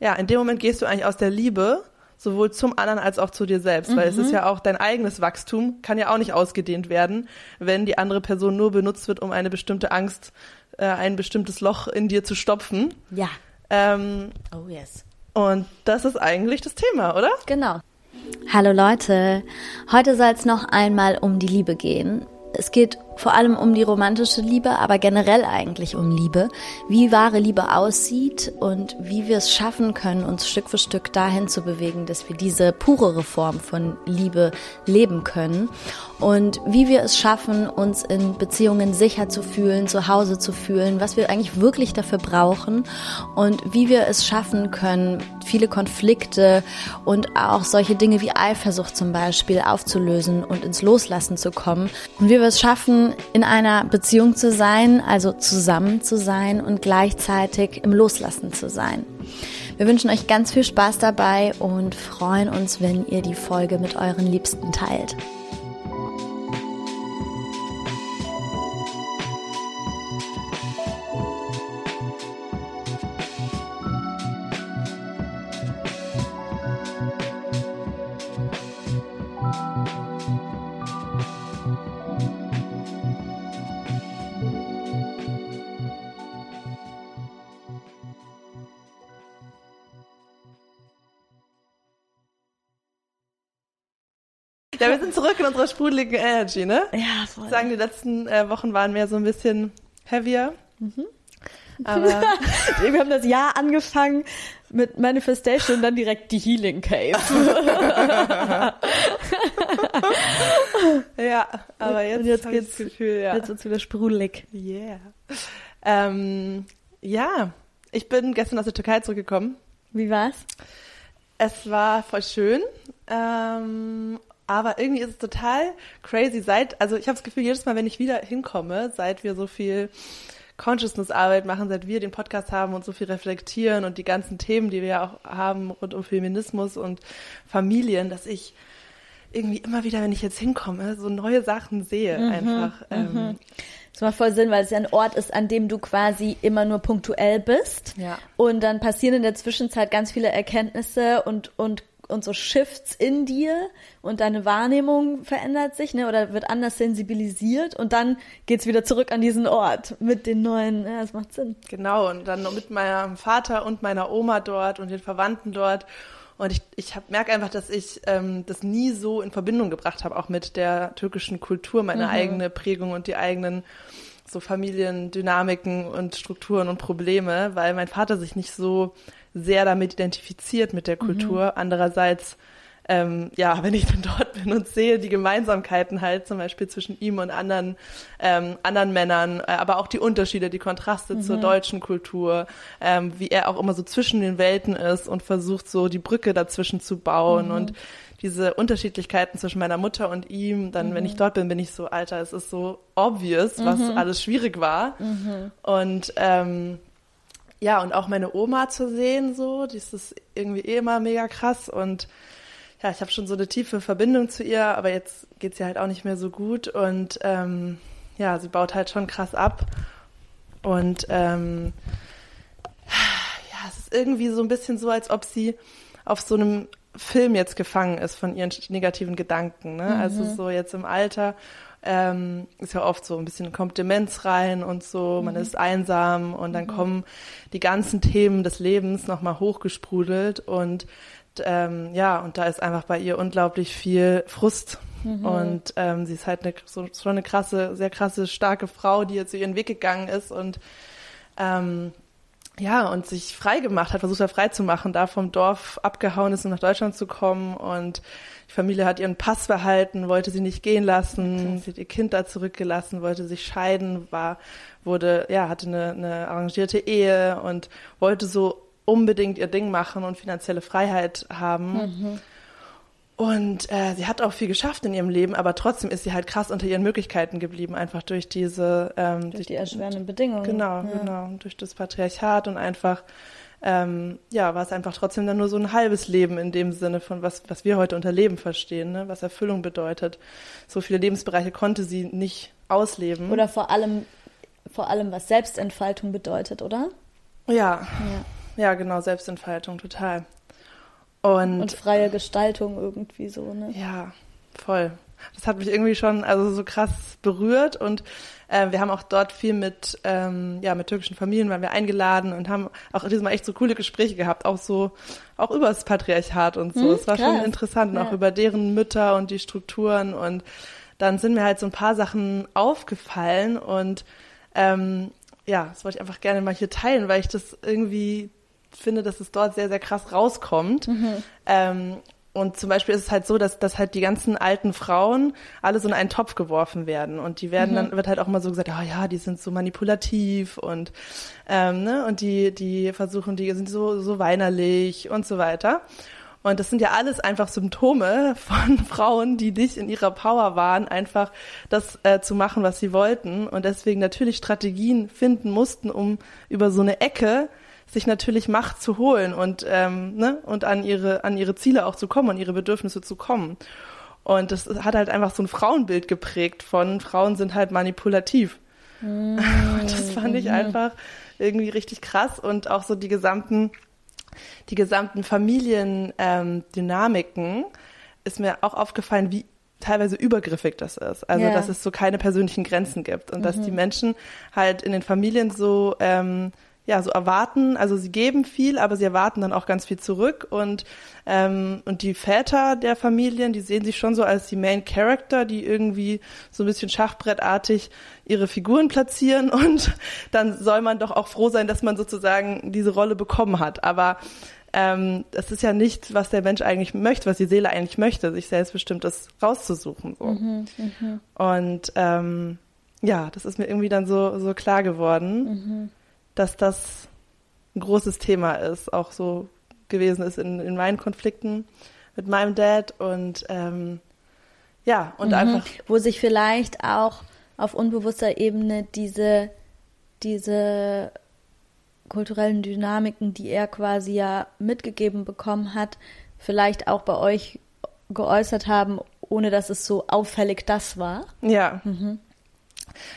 ja, in dem Moment gehst du eigentlich aus der Liebe sowohl zum anderen als auch zu dir selbst, weil es ist ja auch dein eigenes Wachstum, kann ja auch nicht ausgedehnt werden, wenn die andere Person nur benutzt wird, um eine bestimmte Angst, äh, ein bestimmtes Loch in dir zu stopfen. Ja. Ähm, Oh yes. und das ist eigentlich das Thema, oder? Genau. Hallo Leute, heute soll es noch einmal um die Liebe gehen. Es geht vor allem um die romantische Liebe, aber generell eigentlich um Liebe, wie wahre Liebe aussieht und wie wir es schaffen können, uns Stück für Stück dahin zu bewegen, dass wir diese purere Form von Liebe leben können. Und wie wir es schaffen, uns in Beziehungen sicher zu fühlen, zu Hause zu fühlen, was wir eigentlich wirklich dafür brauchen. Und wie wir es schaffen können, viele Konflikte und auch solche Dinge wie Eifersucht zum Beispiel aufzulösen und ins Loslassen zu kommen. Und wie wir es schaffen, in einer Beziehung zu sein, also zusammen zu sein und gleichzeitig im Loslassen zu sein. Wir wünschen euch ganz viel Spaß dabei und freuen uns, wenn ihr die Folge mit euren Liebsten teilt. Ja, wir sind zurück in unserer sprudeligen Energy, ne? Ja, voll. Ich sagen, die letzten äh, Wochen waren mehr so ein bisschen heavier. Mhm. Aber Wir haben das Jahr angefangen mit Manifestation und dann direkt die Healing Cave. ja, aber jetzt, Und jetzt geht's- Gefühl, ja. Jetzt wird's wieder sprudelig. Yeah. Ähm, ja, ich bin gestern aus der Türkei zurückgekommen. Wie war's? Es war voll schön, ähm, aber irgendwie ist es total crazy. Seit, also ich habe das Gefühl, jedes Mal, wenn ich wieder hinkomme, seit wir so viel Consciousness-Arbeit machen, seit wir den Podcast haben und so viel reflektieren und die ganzen Themen, die wir ja auch haben rund um Feminismus und Familien, dass ich irgendwie immer wieder, wenn ich jetzt hinkomme, so neue Sachen sehe einfach. Ähm, Das macht voll Sinn, weil es ja ein Ort ist, an dem du quasi immer nur punktuell bist. Ja. Und dann passieren in der Zwischenzeit ganz viele Erkenntnisse und, und, und so Shifts in dir und deine Wahrnehmung verändert sich, ne, oder wird anders sensibilisiert und dann geht's wieder zurück an diesen Ort mit den neuen, ja, das macht Sinn. Genau, und dann mit meinem Vater und meiner Oma dort und den Verwandten dort. Und ich, ich merke einfach, dass ich ähm, das nie so in Verbindung gebracht habe, auch mit der türkischen Kultur, meine eigene Prägung und die eigenen so Familiendynamiken und Strukturen und Probleme, weil mein Vater sich nicht so sehr damit identifiziert mit der Kultur. Andererseits ähm, ja, wenn ich dann dort bin und sehe die Gemeinsamkeiten halt zum Beispiel zwischen ihm und anderen ähm, anderen Männern, äh, aber auch die Unterschiede, die Kontraste zur deutschen Kultur, ähm, wie er auch immer so zwischen den Welten ist und versucht so die Brücke dazwischen zu bauen und diese Unterschiedlichkeiten zwischen meiner Mutter und ihm, dann wenn ich dort bin, bin ich so, Alter, es ist so obvious, was alles schwierig war. Und ähm, ja, und auch meine Oma zu sehen, so, die ist irgendwie eh immer mega krass. Und ja, ich habe schon so eine tiefe Verbindung zu ihr, aber jetzt geht's ihr halt auch nicht mehr so gut. Und ähm, ja, sie baut halt schon krass ab. Und ähm, ja, es ist irgendwie so ein bisschen so, als ob sie auf so einem Film jetzt gefangen ist von ihren negativen Gedanken, ne? Also so jetzt im Alter ähm, ist ja oft so ein bisschen kommt Demenz rein und so, man ist einsam und dann kommen die ganzen Themen des Lebens nochmal hochgesprudelt und ähm, ja, und da ist einfach bei ihr unglaublich viel Frust. Und ähm, sie ist halt eine, so, schon eine krasse, sehr krasse, starke Frau, die jetzt ihren Weg gegangen ist und ähm, ja, und sich frei gemacht hat, versucht er frei zu machen, da vom Dorf abgehauen ist, um nach Deutschland zu kommen. Und die Familie hat ihren Pass behalten, wollte sie nicht gehen lassen, sie hat ihr Kind da zurückgelassen, wollte sich scheiden, war, wurde, ja, hatte eine, eine arrangierte Ehe und wollte so unbedingt ihr Ding machen und finanzielle Freiheit haben. Und äh, sie hat auch viel geschafft in ihrem Leben, aber trotzdem ist sie halt krass unter ihren Möglichkeiten geblieben, einfach durch diese ähm, Durch die erschwerenden Bedingungen. Genau, Ja. genau. Durch das Patriarchat und einfach, ähm, ja, war es einfach trotzdem dann nur so ein halbes Leben in dem Sinne von was, was wir heute unter Leben verstehen, ne? was Erfüllung bedeutet. So viele Lebensbereiche konnte sie nicht ausleben. Oder vor allem, vor allem, was Selbstentfaltung bedeutet, oder? ja, Ja. ja, genau, Selbstentfaltung, total. Und, Und freie Gestaltung irgendwie so, ne? ja, voll. Das hat mich irgendwie schon also so krass berührt und äh, wir haben auch dort viel mit ähm, ja mit türkischen Familien waren wir eingeladen und haben auch diesmal echt so coole Gespräche gehabt, auch so auch über das Patriarchat und so. Hm, es war schon krass. interessant, und Ja. auch über deren Mütter und die Strukturen und dann sind mir halt so ein paar Sachen aufgefallen und ähm, ja, das wollte ich einfach gerne mal hier teilen, weil ich das irgendwie finde, dass es dort sehr, sehr krass rauskommt. Ähm, und zum Beispiel ist es halt so, dass, dass halt die ganzen alten Frauen alle so in einen Topf geworfen werden. Und die werden dann, wird halt auch immer so gesagt, ah ja, die sind so manipulativ und, ähm, ne, und die, die versuchen, die sind so, so weinerlich und so weiter. Und das sind ja alles einfach Symptome von Frauen, die nicht in ihrer Power waren, einfach das äh, zu machen, was sie wollten. Und deswegen natürlich Strategien finden mussten, um über so eine Ecke sich natürlich Macht zu holen und, ähm, ne, und an ihre, an ihre Ziele auch zu kommen, an ihre Bedürfnisse zu kommen. Und das hat halt einfach so ein Frauenbild geprägt von Frauen sind halt manipulativ. Und das fand ich einfach irgendwie richtig krass und auch so die gesamten die gesamten Familiendynamiken ähm, ist mir auch aufgefallen, wie teilweise übergriffig das ist. Also Ja. dass es so keine persönlichen Grenzen gibt und dass die Menschen halt in den Familien so ähm, ja so erwarten, also sie geben viel, aber sie erwarten dann auch ganz viel zurück und ähm, und die Väter der Familien, die sehen sich schon so als die Main Character, die irgendwie so ein bisschen Schachbrettartig ihre Figuren platzieren und dann soll man doch auch froh sein, dass man sozusagen diese Rolle bekommen hat. Aber ähm, das ist ja nicht, was der Mensch eigentlich möchte, was die Seele eigentlich möchte, sich selbstbestimmtes rauszusuchen. So. Und ähm, ja, das ist mir irgendwie dann so, so klar geworden, dass das ein großes Thema ist, auch so gewesen ist in, in meinen Konflikten mit meinem Dad und ähm, ja, und einfach Wo sich vielleicht auch auf unbewusster Ebene diese, diese kulturellen Dynamiken, die er quasi ja mitgegeben bekommen hat, vielleicht auch bei euch geäußert haben, ohne dass es so auffällig das war. Ja.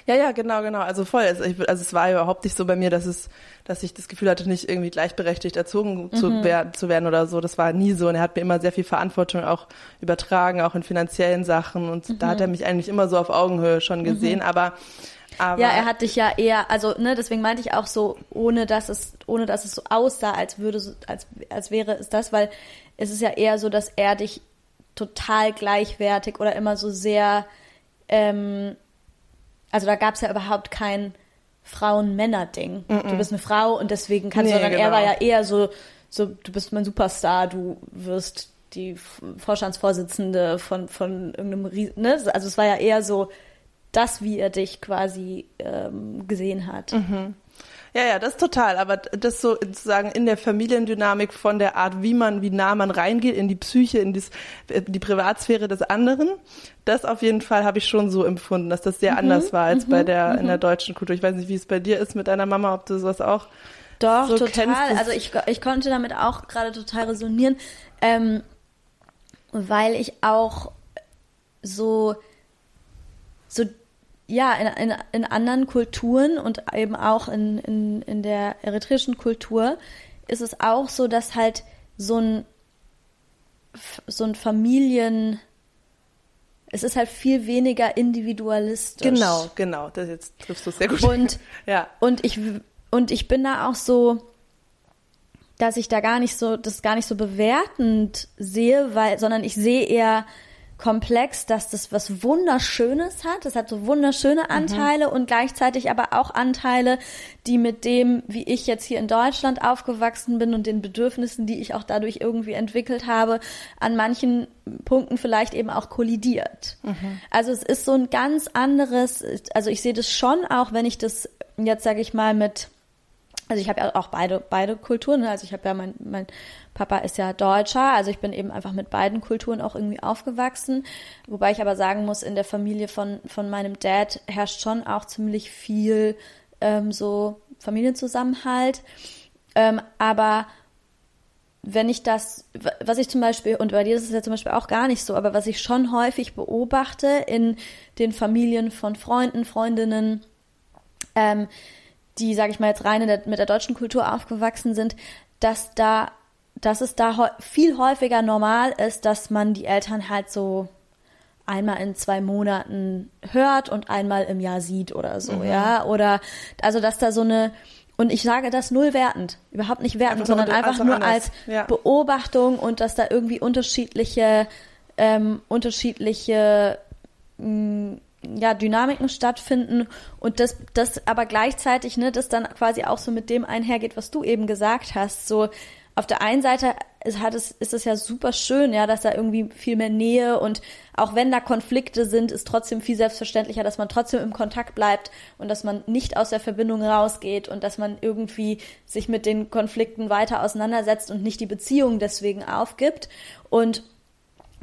Ja, ja, genau, genau. Also voll. Also, ich, also es war überhaupt nicht so bei mir, dass es, dass ich das Gefühl hatte, nicht irgendwie gleichberechtigt erzogen zu, wer zu werden oder so. Das war nie so. Und er hat mir immer sehr viel Verantwortung auch übertragen, auch in finanziellen Sachen. Und da hat er mich eigentlich immer so auf Augenhöhe schon gesehen. Aber, aber Ja, er hat dich ja eher, also ne, deswegen meinte ich auch so, ohne dass es, ohne dass es so aussah, als würde, als, als wäre es das, weil es ist ja eher so, dass er dich total gleichwertig oder immer so sehr, ähm, also da gab es ja überhaupt kein Frauen-Männer-Ding. Du bist eine Frau und deswegen kannst du, Nee, sondern er genau. war ja eher so, so, du bist mein Superstar, du wirst die Vorstandsvorsitzende von, von irgendeinem Riesen, ne? Also es war ja eher so, das, wie er dich quasi ähm, gesehen hat. Ja, ja, das total. Aber das so sozusagen in der Familiendynamik von der Art, wie man, wie nah man reingeht in die Psyche, in dies, die Privatsphäre des anderen, das auf jeden Fall habe ich schon so empfunden, dass das sehr anders war als bei der in der deutschen Kultur. Ich weiß nicht, wie es bei dir ist mit deiner Mama, ob du sowas auch Doch, so total. Also ich, ich konnte damit auch gerade total resonieren, ähm, weil ich auch so, so ja, in, in, in anderen Kulturen und eben auch in, in, in der eritreischen Kultur ist es auch so, dass halt so ein, so ein Familien, es ist halt viel weniger individualistisch. Genau, genau. Das jetzt triffst du sehr gut. Und ja. und ich, und ich bin da auch so, dass ich da gar nicht so, das gar nicht so bewertend sehe, weil, sondern ich sehe eher komplex, dass das was Wunderschönes hat. Das hat so wunderschöne Anteile und gleichzeitig aber auch Anteile, die mit dem, wie ich jetzt hier in Deutschland aufgewachsen bin und den Bedürfnissen, die ich auch dadurch irgendwie entwickelt habe, an manchen Punkten vielleicht eben auch kollidiert. Also es ist so ein ganz anderes, also ich sehe das schon auch, wenn ich das jetzt sage ich mal mit also ich habe ja auch beide, beide Kulturen. ne? Also ich habe ja, mein, mein Papa ist ja Deutscher, also ich bin eben einfach mit beiden Kulturen auch irgendwie aufgewachsen. Wobei ich aber sagen muss, in der Familie von, von meinem Dad herrscht schon auch ziemlich viel ähm, so Familienzusammenhalt. Ähm, aber wenn ich das, was ich zum Beispiel, und bei dir ist es ja zum Beispiel auch gar nicht so, aber was ich schon häufig beobachte in den Familien von Freunden, Freundinnen, ähm, die, sage ich mal, jetzt rein in der, mit der deutschen Kultur aufgewachsen sind, dass da, dass es da viel häufiger normal ist, dass man die Eltern halt so einmal in zwei Monaten hört und einmal im Jahr sieht oder so, mhm. ja. Oder also dass da so eine und ich sage das null wertend, überhaupt nicht wertend, einfach sondern einfach also nur anders. als ja. Beobachtung und dass da irgendwie unterschiedliche, ähm, unterschiedliche mh, mm, ja, Dynamiken stattfinden und das, das aber gleichzeitig, ne, das dann quasi auch so mit dem einhergeht, was du eben gesagt hast. So, auf der einen Seite ist, hat es, ist es ja super schön, ja, dass da irgendwie viel mehr Nähe und auch wenn da Konflikte sind, ist trotzdem viel selbstverständlicher, dass man trotzdem im Kontakt bleibt und dass man nicht aus der Verbindung rausgeht und dass man irgendwie sich mit den Konflikten weiter auseinandersetzt und nicht die Beziehung deswegen aufgibt. Und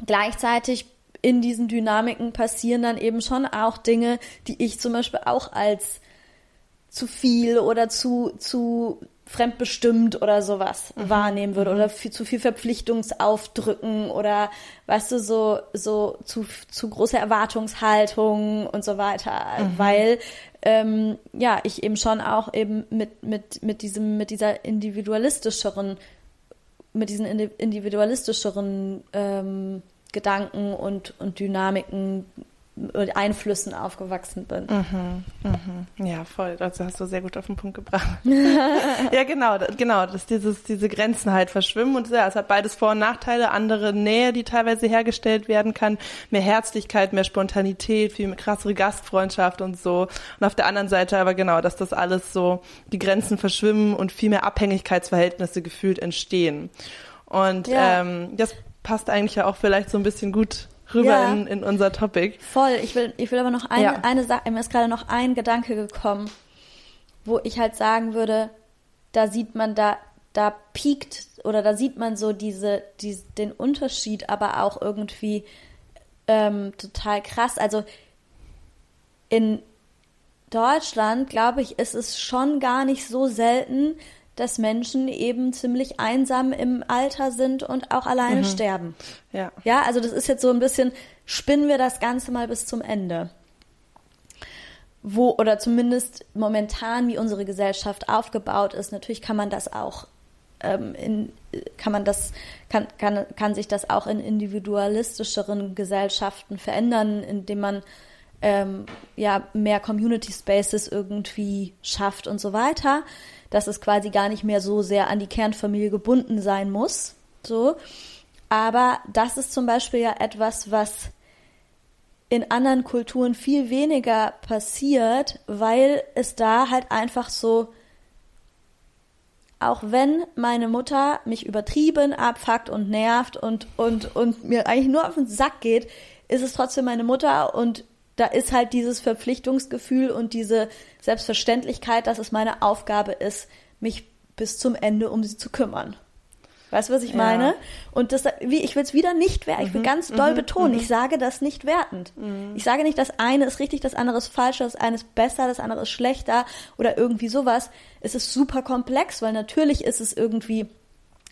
gleichzeitig in diesen Dynamiken passieren dann eben schon auch Dinge, die ich zum Beispiel auch als zu viel oder zu, zu fremdbestimmt oder sowas mhm. wahrnehmen würde oder mhm. viel, zu viel Verpflichtungsaufdrücken oder weißt du so so zu zu große Erwartungshaltung und so weiter mhm. weil ähm, ja ich eben schon auch eben mit mit mit diesem mit dieser individualistischeren mit diesen individualistischeren ähm, Gedanken und und Dynamiken Einflüssen aufgewachsen bin. Mhm, mhm. Ja, voll. Also hast du sehr gut auf den Punkt gebracht. ja, genau, genau, dass dieses, diese Grenzen halt verschwimmen und ja, es hat beides Vor- und Nachteile, andere Nähe, die teilweise hergestellt werden kann, mehr Herzlichkeit, mehr Spontanität, viel krassere Gastfreundschaft und so. Und auf der anderen Seite aber genau, dass das alles so, die Grenzen verschwimmen und viel mehr Abhängigkeitsverhältnisse gefühlt entstehen. Und ja. ähm, das passt eigentlich ja auch vielleicht so ein bisschen gut rüber ja, in, in unser Topic. Voll. Ich will, ich will aber noch eine, ja. eine Sache, mir ist gerade noch ein Gedanke gekommen, wo ich halt sagen würde, da sieht man, da, da piekt oder da sieht man so diese, die, den Unterschied, aber auch irgendwie ähm, total krass. Also in Deutschland, glaube ich, ist es schon gar nicht so selten, dass Menschen eben ziemlich einsam im Alter sind und auch alleine mhm. sterben. Ja. Ja, also das ist jetzt so ein bisschen, spinnen wir das Ganze mal bis zum Ende. Wo, oder zumindest momentan, wie unsere Gesellschaft aufgebaut ist, natürlich kann man das auch ähm, in, kann man das, kann, kann, kann sich das auch in individualistischeren Gesellschaften verändern, indem man ähm, ja mehr Community Spaces irgendwie schafft und so weiter dass es quasi gar nicht mehr so sehr an die Kernfamilie gebunden sein muss. So. Aber das ist zum Beispiel ja etwas, was in anderen Kulturen viel weniger passiert, weil es da halt einfach so, auch wenn meine Mutter mich übertrieben abfuckt und nervt und, und, und mir eigentlich nur auf den Sack geht, ist es trotzdem meine Mutter und da ist halt dieses Verpflichtungsgefühl und diese Selbstverständlichkeit, dass es meine Aufgabe ist, mich bis zum Ende um sie zu kümmern. Weißt du, was ich ja. meine? Und das, wie, ich will es wieder nicht werten. Ich will mhm. ganz doll mhm. betonen, mhm. ich sage das nicht wertend. Mhm. Ich sage nicht, das eine ist richtig, das andere ist falsch, das eine ist besser, das andere ist schlechter oder irgendwie sowas. Es ist super komplex, weil natürlich ist es irgendwie,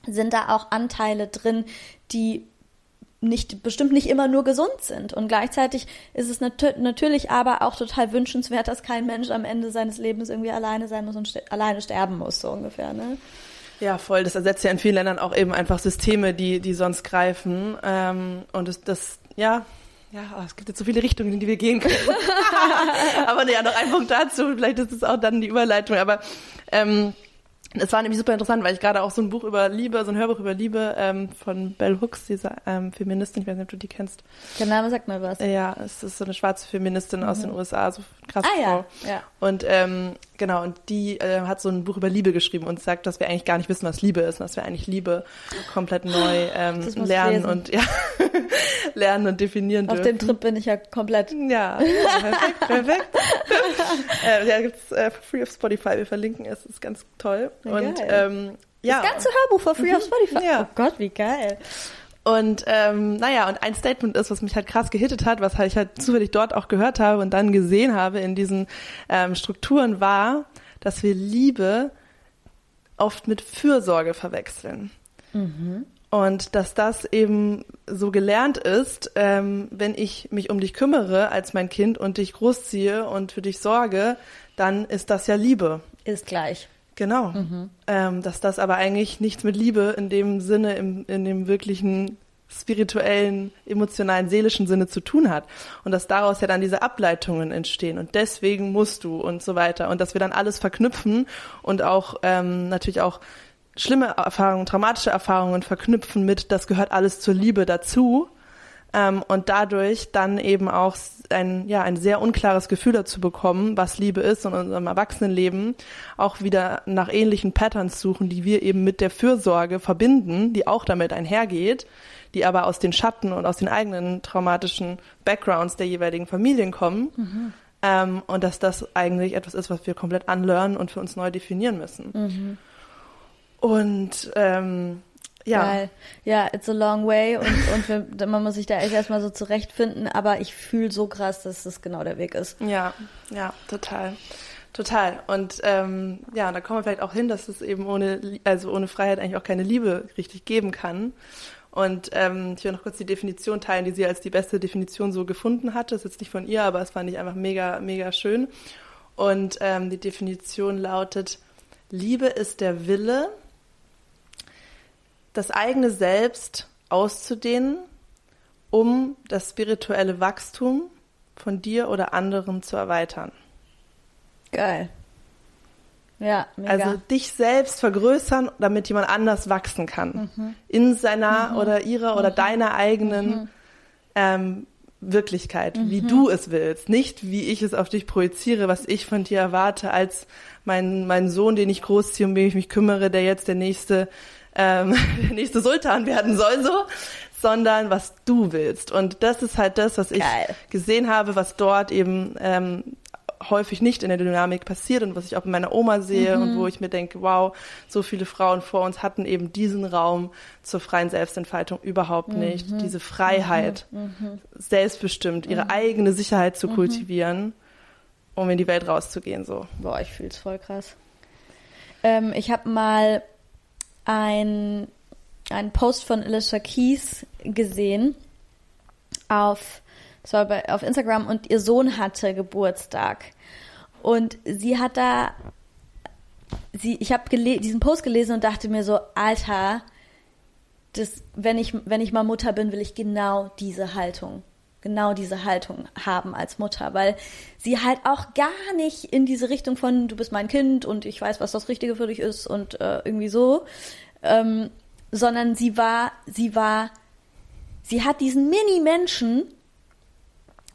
sind da auch Anteile drin, die nicht, bestimmt nicht immer nur gesund sind. Und gleichzeitig ist es nat natürlich aber auch total wünschenswert, dass kein Mensch am Ende seines Lebens irgendwie alleine sein muss und st alleine sterben muss, so ungefähr, ne? Ja, voll. Das ersetzt ja in vielen Ländern auch eben einfach Systeme, die, die sonst greifen. Ähm, und das, das, ja, ja, oh, es gibt jetzt so viele Richtungen, in die wir gehen können. aber ja, noch ein Punkt dazu. Vielleicht ist es auch dann die Überleitung. Aber ähm, es war nämlich super interessant, weil ich gerade auch so ein Buch über Liebe, so ein Hörbuch über Liebe ähm, von Bell Hooks, dieser ähm, Feministin, ich weiß nicht, ob du die kennst. Der Name sagt mal was. Ja, es ist so eine schwarze Feministin mhm. aus den USA, so krass ah, Frau. Ja, ja. Und ähm, genau, und die äh, hat so ein Buch über Liebe geschrieben und sagt, dass wir eigentlich gar nicht wissen, was Liebe ist, und dass wir eigentlich Liebe komplett neu ähm, lernen und ja, lernen und definieren Auf dürfen. dem Trip bin ich ja komplett. Ja, perfekt, perfekt. äh, ja, gibt's äh, free auf Spotify, wir verlinken es, ist ganz toll. Und ähm, ja. Das ganze Hörbuch for free mhm. auf Spotify. Ja. Oh Gott, wie geil. Und ähm, naja, und ein Statement ist, was mich halt krass gehittet hat, was halt ich halt zufällig dort auch gehört habe und dann gesehen habe in diesen ähm, Strukturen, war, dass wir Liebe oft mit Fürsorge verwechseln. Mhm. Und dass das eben so gelernt ist, ähm, wenn ich mich um dich kümmere als mein Kind und dich großziehe und für dich sorge, dann ist das ja Liebe. Ist gleich. Genau. Mhm. Ähm, dass das aber eigentlich nichts mit Liebe in dem Sinne, im, in dem wirklichen spirituellen, emotionalen, seelischen Sinne zu tun hat. Und dass daraus ja dann diese Ableitungen entstehen und deswegen musst du und so weiter. Und dass wir dann alles verknüpfen und auch ähm, natürlich auch schlimme Erfahrungen, traumatische Erfahrungen verknüpfen mit, das gehört alles zur Liebe dazu. Ähm, und dadurch dann eben auch ein, ja, ein sehr unklares Gefühl dazu bekommen, was Liebe ist und in unserem Erwachsenenleben auch wieder nach ähnlichen Patterns suchen, die wir eben mit der Fürsorge verbinden, die auch damit einhergeht, die aber aus den Schatten und aus den eigenen traumatischen Backgrounds der jeweiligen Familien kommen. Mhm. Ähm, und dass das eigentlich etwas ist, was wir komplett anlernen und für uns neu definieren müssen. Mhm. Und ähm, ja. Geil. Ja, it's a long way und, und wir, man muss sich da echt erstmal so zurechtfinden, aber ich fühle so krass, dass das genau der Weg ist. Ja, ja, total. Total. Und ähm, ja, da kommen wir vielleicht auch hin, dass es eben ohne, also ohne Freiheit eigentlich auch keine Liebe richtig geben kann. Und ähm, ich will noch kurz die Definition teilen, die sie als die beste Definition so gefunden hatte. Das ist jetzt nicht von ihr, aber es fand ich einfach mega, mega schön. Und ähm, die Definition lautet, Liebe ist der Wille, das eigene Selbst auszudehnen, um das spirituelle Wachstum von dir oder anderen zu erweitern. Geil. Ja, mega. Also dich selbst vergrößern, damit jemand anders wachsen kann. Mhm. In seiner mhm. oder ihrer oder mhm. deiner eigenen mhm. ähm, Wirklichkeit, wie mhm. du es willst. Nicht, wie ich es auf dich projiziere, was ich von dir erwarte, als mein, mein Sohn, den ich großziehe, um den ich mich kümmere, der jetzt der nächste, ähm, der nächste Sultan werden soll, so sondern was du willst. Und das ist halt das, was Geil. ich gesehen habe, was dort eben ähm, häufig nicht in der Dynamik passiert und was ich auch in meiner Oma sehe mhm. und wo ich mir denke, wow, so viele Frauen vor uns hatten eben diesen Raum zur freien Selbstentfaltung überhaupt mhm. nicht. Diese Freiheit, mhm. mhm. selbstbestimmt, ihre mhm. eigene Sicherheit zu mhm. kultivieren, um in die Welt rauszugehen. So. Boah, ich fühle es voll krass. Ähm, ich habe mal ein, einen Post von Alicia Keys gesehen auf das bei, auf Instagram und ihr Sohn hatte Geburtstag. Und sie hat da, sie, ich habe diesen Post gelesen und dachte mir so, Alter, das, wenn ich, wenn ich mal Mutter bin, will ich genau diese Haltung, genau diese Haltung haben als Mutter, weil sie halt auch gar nicht in diese Richtung von, du bist mein Kind und ich weiß, was das Richtige für dich ist und äh, irgendwie so, ähm, sondern sie war, sie war, sie hat diesen Mini-Menschen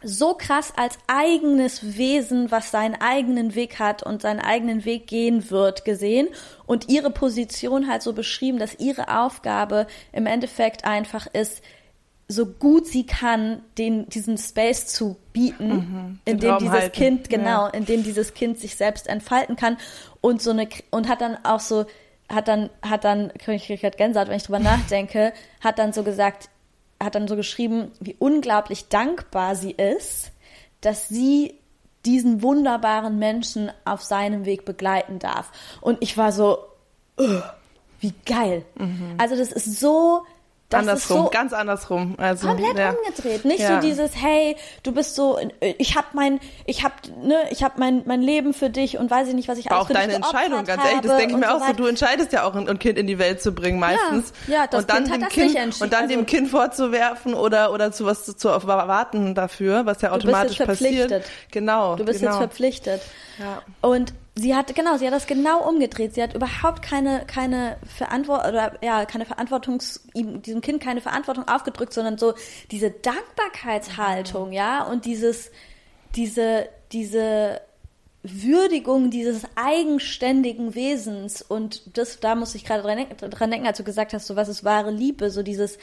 so krass als eigenes Wesen, was seinen eigenen Weg hat und seinen eigenen Weg gehen wird, gesehen und ihre Position halt so beschrieben, dass ihre Aufgabe im Endeffekt einfach ist, so gut sie kann, den, diesen Space zu bieten, mhm, in dem dieses halten. Kind, genau, ja. in dem dieses Kind sich selbst entfalten kann und so eine, und hat dann auch so, hat dann, hat dann, ich kriege Gänsehaut, wenn ich drüber nachdenke, hat dann so gesagt, hat dann so geschrieben, wie unglaublich dankbar sie ist, dass sie diesen wunderbaren Menschen auf seinem Weg begleiten darf. Und ich war so, wie geil. Mhm. Also das ist so das andersrum, so ganz andersrum. Also, komplett ja. umgedreht. Nicht ja. so dieses, hey, du bist so, ich habe mein, ich habe, ne, ich habe mein, mein Leben für dich und weiß ich nicht, was ich alles Auch deine Entscheidung, ganz ehrlich, das denke ich mir auch so. Du entscheidest ja auch ein, Kind in die Welt zu bringen meistens. Ja, ja das und dann kind dem kind und dann also, dem Kind vorzuwerfen oder oder zu was zu, zu erwarten dafür, was ja automatisch passiert. Genau. Du bist genau. jetzt verpflichtet. Ja. Und sie hat, genau, sie hat das genau umgedreht. Sie hat überhaupt keine, keine Verantwortung, oder ja, keine Verantwortungs, diesem Kind keine Verantwortung aufgedrückt, sondern so diese Dankbarkeitshaltung, ja, und dieses, diese, diese Würdigung dieses eigenständigen Wesens und das, da muss ich gerade dran, dran denken, als du gesagt hast, so was ist wahre Liebe, so dieses,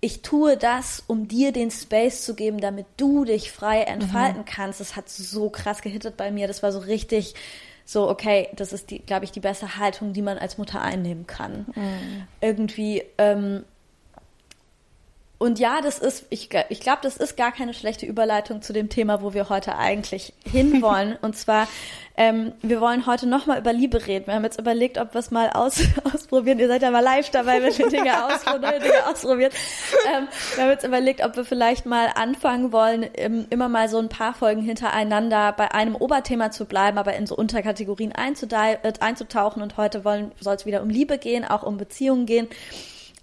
ich tue das, um dir den Space zu geben, damit du dich frei entfalten mhm. kannst. Das hat so krass gehittet bei mir. Das war so richtig so, okay, das ist die, glaube ich, die beste Haltung, die man als Mutter einnehmen kann. Mhm. Irgendwie, ähm, und ja, das ist, ich, ich glaube, das ist gar keine schlechte Überleitung zu dem Thema, wo wir heute eigentlich hinwollen. Und zwar, ähm, wir wollen heute nochmal über Liebe reden. Wir haben jetzt überlegt, ob wir es mal aus, ausprobieren. Ihr seid ja mal live dabei, wenn wir Dinge ausprobieren, Dinge ausprobieren. Ähm, wir haben jetzt überlegt, ob wir vielleicht mal anfangen wollen, immer mal so ein paar Folgen hintereinander bei einem Oberthema zu bleiben, aber in so Unterkategorien äh, einzutauchen. Und heute soll es wieder um Liebe gehen, auch um Beziehungen gehen.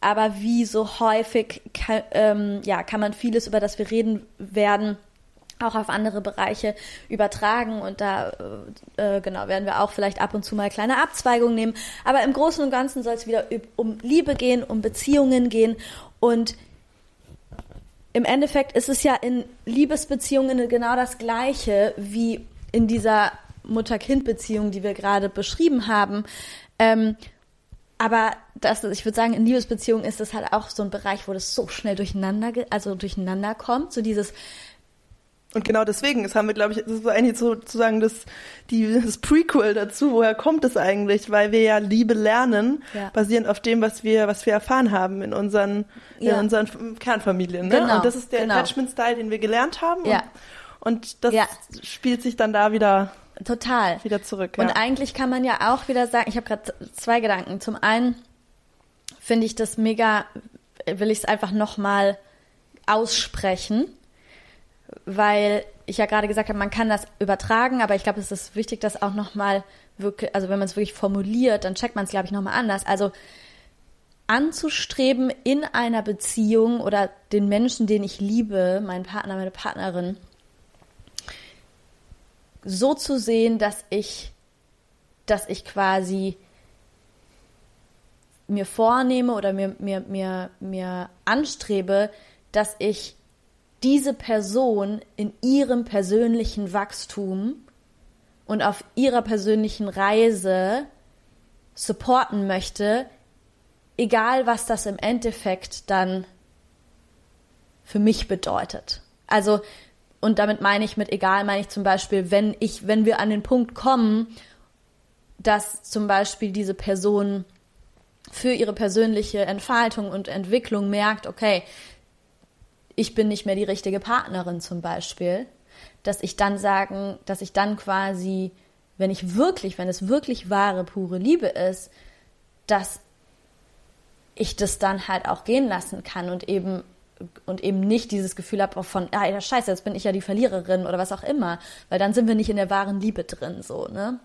Aber wie so häufig kann, ähm, ja, kann man vieles, über das wir reden werden, auch auf andere Bereiche übertragen und da äh, äh, genau werden wir auch vielleicht ab und zu mal kleine Abzweigungen nehmen. Aber im Großen und Ganzen soll es wieder um Liebe gehen, um Beziehungen gehen und im Endeffekt ist es ja in Liebesbeziehungen genau das Gleiche wie in dieser Mutter-Kind-Beziehung, die wir gerade beschrieben haben. Ähm, aber das, ich würde sagen, in Liebesbeziehungen ist das halt auch so ein Bereich, wo das so schnell durcheinander, also durcheinander kommt. So dieses, und genau deswegen, das haben wir, glaube ich, das ist eigentlich sozusagen das, die, das Prequel dazu. Woher kommt es eigentlich? Weil wir ja Liebe lernen, ja. basierend auf dem, was wir, was wir erfahren haben in unseren, ja. in unseren Kernfamilien. Ne? Genau, und das ist der genau. Attachment-Style, den wir gelernt haben. Ja. Und, und das spielt sich dann da wieder Total. Wieder zurück. Ja. Und eigentlich kann man ja auch wieder sagen, ich habe gerade zwei Gedanken. Zum einen finde ich das mega, will ich es einfach nochmal aussprechen, weil ich ja gerade gesagt habe, man kann das übertragen, aber ich glaube, es ist wichtig, das auch nochmal wirklich, also wenn man es wirklich formuliert, dann checkt man es, glaube ich, nochmal anders. Also anzustreben in einer Beziehung oder den Menschen, den ich liebe, meinen Partner, meine Partnerin, so zu sehen, dass ich, dass ich quasi mir vornehme oder mir, mir, mir, mir anstrebe, dass ich diese Person in ihrem persönlichen Wachstum und auf ihrer persönlichen Reise supporten möchte, egal was das im Endeffekt dann für mich bedeutet. Also und damit meine ich mit egal, meine ich zum Beispiel, wenn ich, wenn wir an den Punkt kommen, dass zum Beispiel diese Person für ihre persönliche Entfaltung und Entwicklung merkt, okay, ich bin nicht mehr die richtige Partnerin zum Beispiel, dass ich dann sagen, dass ich dann quasi, wenn ich wirklich, wenn es wirklich wahre, pure Liebe ist, dass ich das dann halt auch gehen lassen kann und eben und eben nicht dieses Gefühl habe von, ah, ja, scheiße, jetzt bin ich ja die Verliererin oder was auch immer, weil dann sind wir nicht in der wahren Liebe drin, so, ne?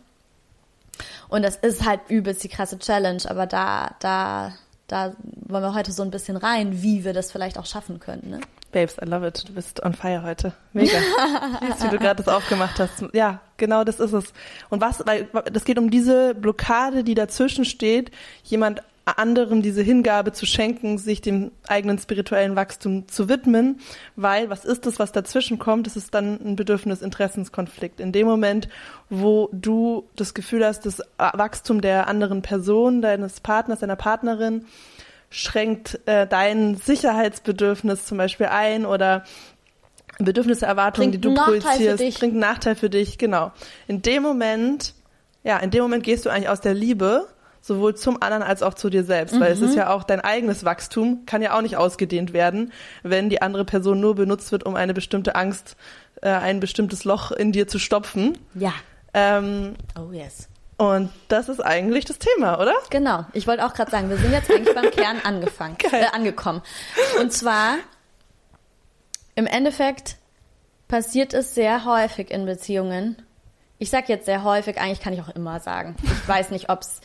Und das ist halt übelst die krasse Challenge, aber da, da, da wollen wir heute so ein bisschen rein, wie wir das vielleicht auch schaffen können, ne? Babes, I love it. Du bist on fire heute. Mega. Siehst, wie du gerade das aufgemacht hast. Ja, genau das ist es. Und was, weil das geht um diese Blockade, die dazwischen steht, jemand anderen diese Hingabe zu schenken, sich dem eigenen spirituellen Wachstum zu widmen, weil was ist das, was dazwischen kommt? Das ist dann ein Bedürfnis Interessenskonflikt. In dem Moment, wo du das Gefühl hast, das Wachstum der anderen Person, deines Partners, deiner Partnerin schränkt äh, dein Sicherheitsbedürfnis zum Beispiel ein oder Bedürfnisse, Erwartungen, die du projizierst, bringt einen Nachteil für dich, genau. In dem Moment, ja, in dem Moment gehst du eigentlich aus der Liebe sowohl zum anderen als auch zu dir selbst, mhm. weil es ist mhm. ja auch dein eigenes Wachstum, kann ja auch nicht ausgedehnt werden, wenn die andere Person nur benutzt wird, um eine bestimmte Angst, äh, ein bestimmtes Loch in dir zu stopfen. Ja. Ähm, oh yes. Und das ist eigentlich das Thema, oder? Genau. Ich wollte auch gerade sagen, wir sind jetzt eigentlich beim Kern angefangen, äh, angekommen. Und zwar im Endeffekt passiert es sehr häufig in Beziehungen. Ich sage jetzt sehr häufig, eigentlich kann ich auch immer sagen. Ich weiß nicht, ob es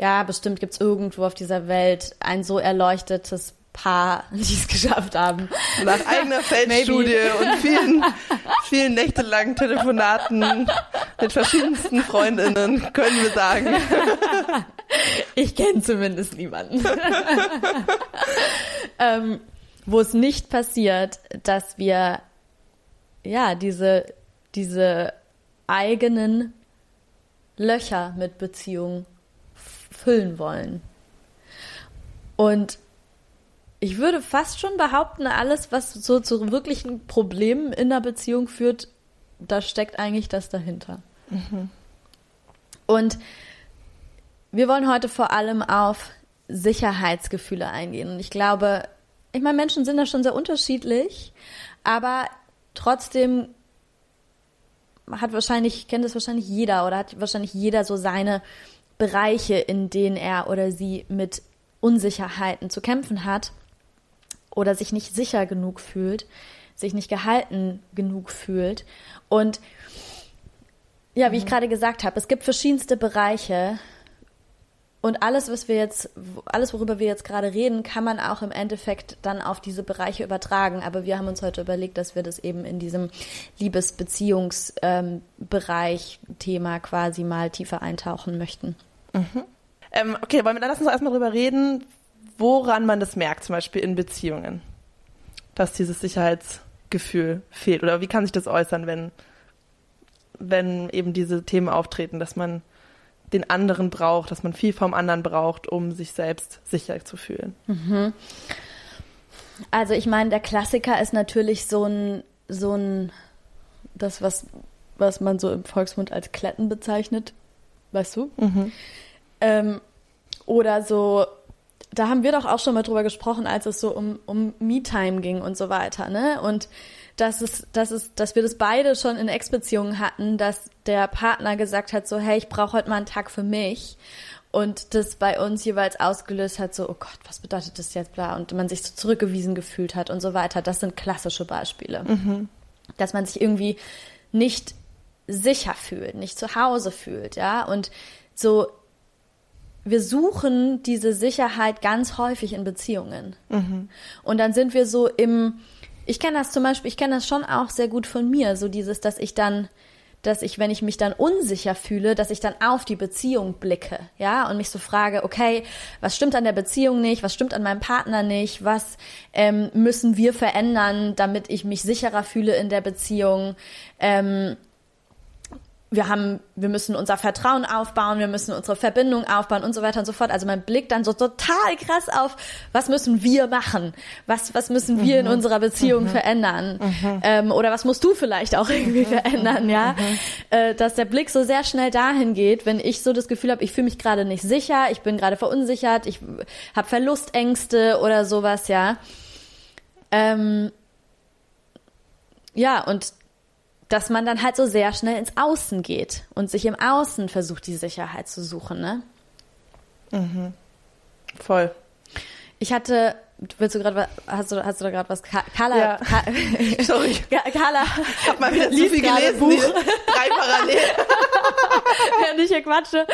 ja, bestimmt gibt es irgendwo auf dieser Welt ein so erleuchtetes Paar, die es geschafft haben. Nach eigener Feldstudie und vielen, vielen nächtelangen Telefonaten mit verschiedensten Freundinnen können wir sagen. Ich kenne zumindest niemanden. ähm, wo es nicht passiert, dass wir ja diese, diese eigenen Löcher mit Beziehungen füllen wollen. Und ich würde fast schon behaupten, alles, was so zu wirklichen Problemen in der Beziehung führt, da steckt eigentlich das dahinter. Mhm. Und wir wollen heute vor allem auf Sicherheitsgefühle eingehen. Und ich glaube, ich meine, Menschen sind da schon sehr unterschiedlich, aber trotzdem hat wahrscheinlich, kennt es wahrscheinlich jeder oder hat wahrscheinlich jeder so seine Bereiche, in denen er oder sie mit Unsicherheiten zu kämpfen hat oder sich nicht sicher genug fühlt, sich nicht gehalten genug fühlt. Und ja, wie ich mhm. gerade gesagt habe, es gibt verschiedenste Bereiche, und alles, was wir jetzt, alles, worüber wir jetzt gerade reden, kann man auch im Endeffekt dann auf diese Bereiche übertragen. Aber wir haben uns heute überlegt, dass wir das eben in diesem Liebesbeziehungsbereich ähm, Thema quasi mal tiefer eintauchen möchten. Mhm. Ähm, okay, wir dann lass uns erstmal drüber reden, woran man das merkt, zum Beispiel in Beziehungen, dass dieses Sicherheitsgefühl fehlt. Oder wie kann sich das äußern, wenn, wenn eben diese Themen auftreten, dass man den anderen braucht, dass man viel vom anderen braucht, um sich selbst sicher zu fühlen. Mhm. Also ich meine, der Klassiker ist natürlich so ein, so ein, das, was, was man so im Volksmund als Kletten bezeichnet, weißt du? Mhm. Ähm, oder so, da haben wir doch auch schon mal drüber gesprochen, als es so um, um Me-Time ging und so weiter, ne? Und dass es, dass es, dass wir das beide schon in Ex-Beziehungen hatten, dass der Partner gesagt hat, so, hey, ich brauche heute mal einen Tag für mich. Und das bei uns jeweils ausgelöst hat, so, oh Gott, was bedeutet das jetzt, bla, und man sich so zurückgewiesen gefühlt hat und so weiter. Das sind klassische Beispiele. Mhm. Dass man sich irgendwie nicht sicher fühlt, nicht zu Hause fühlt, ja, und so, wir suchen diese Sicherheit ganz häufig in Beziehungen. Mhm. Und dann sind wir so im, ich kenne das zum Beispiel, ich kenne das schon auch sehr gut von mir, so dieses, dass ich dann, dass ich, wenn ich mich dann unsicher fühle, dass ich dann auf die Beziehung blicke, ja, und mich so frage, okay, was stimmt an der Beziehung nicht, was stimmt an meinem Partner nicht, was ähm, müssen wir verändern, damit ich mich sicherer fühle in der Beziehung, ähm, wir haben, wir müssen unser Vertrauen aufbauen, wir müssen unsere Verbindung aufbauen und so weiter und so fort. Also man blickt dann so total krass auf, was müssen wir machen? Was, was müssen wir mhm. in unserer Beziehung mhm. verändern? Mhm. Ähm, oder was musst du vielleicht auch irgendwie mhm. verändern, ja? Mhm. Äh, dass der Blick so sehr schnell dahin geht, wenn ich so das Gefühl habe, ich fühle mich gerade nicht sicher, ich bin gerade verunsichert, ich habe Verlustängste oder sowas, ja. Ähm, ja, und dass man dann halt so sehr schnell ins Außen geht und sich im Außen versucht, die Sicherheit zu suchen, ne? Mhm. Voll. Ich hatte, willst du gerade hast du hast du da gerade was Carla ja. Ka Sorry. Carla ich hab mal wieder zu viel gelesen, Buch. drei parallel. Während ich hier quatsche,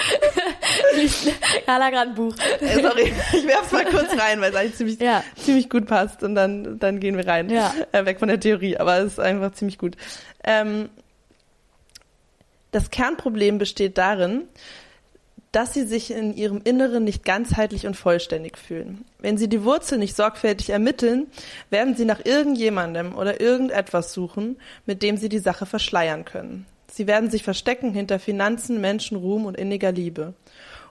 liest Carla gerade ein Buch. Äh, sorry, ich werf's mal kurz rein, weil es eigentlich ziemlich ja. ziemlich gut passt und dann dann gehen wir rein. Ja. Äh, weg von der Theorie, aber es ist einfach ziemlich gut. Ähm, das Kernproblem besteht darin, dass sie sich in ihrem Inneren nicht ganzheitlich und vollständig fühlen. Wenn sie die Wurzel nicht sorgfältig ermitteln, werden sie nach irgendjemandem oder irgendetwas suchen, mit dem sie die Sache verschleiern können. Sie werden sich verstecken hinter Finanzen, Menschen, Ruhm und inniger Liebe.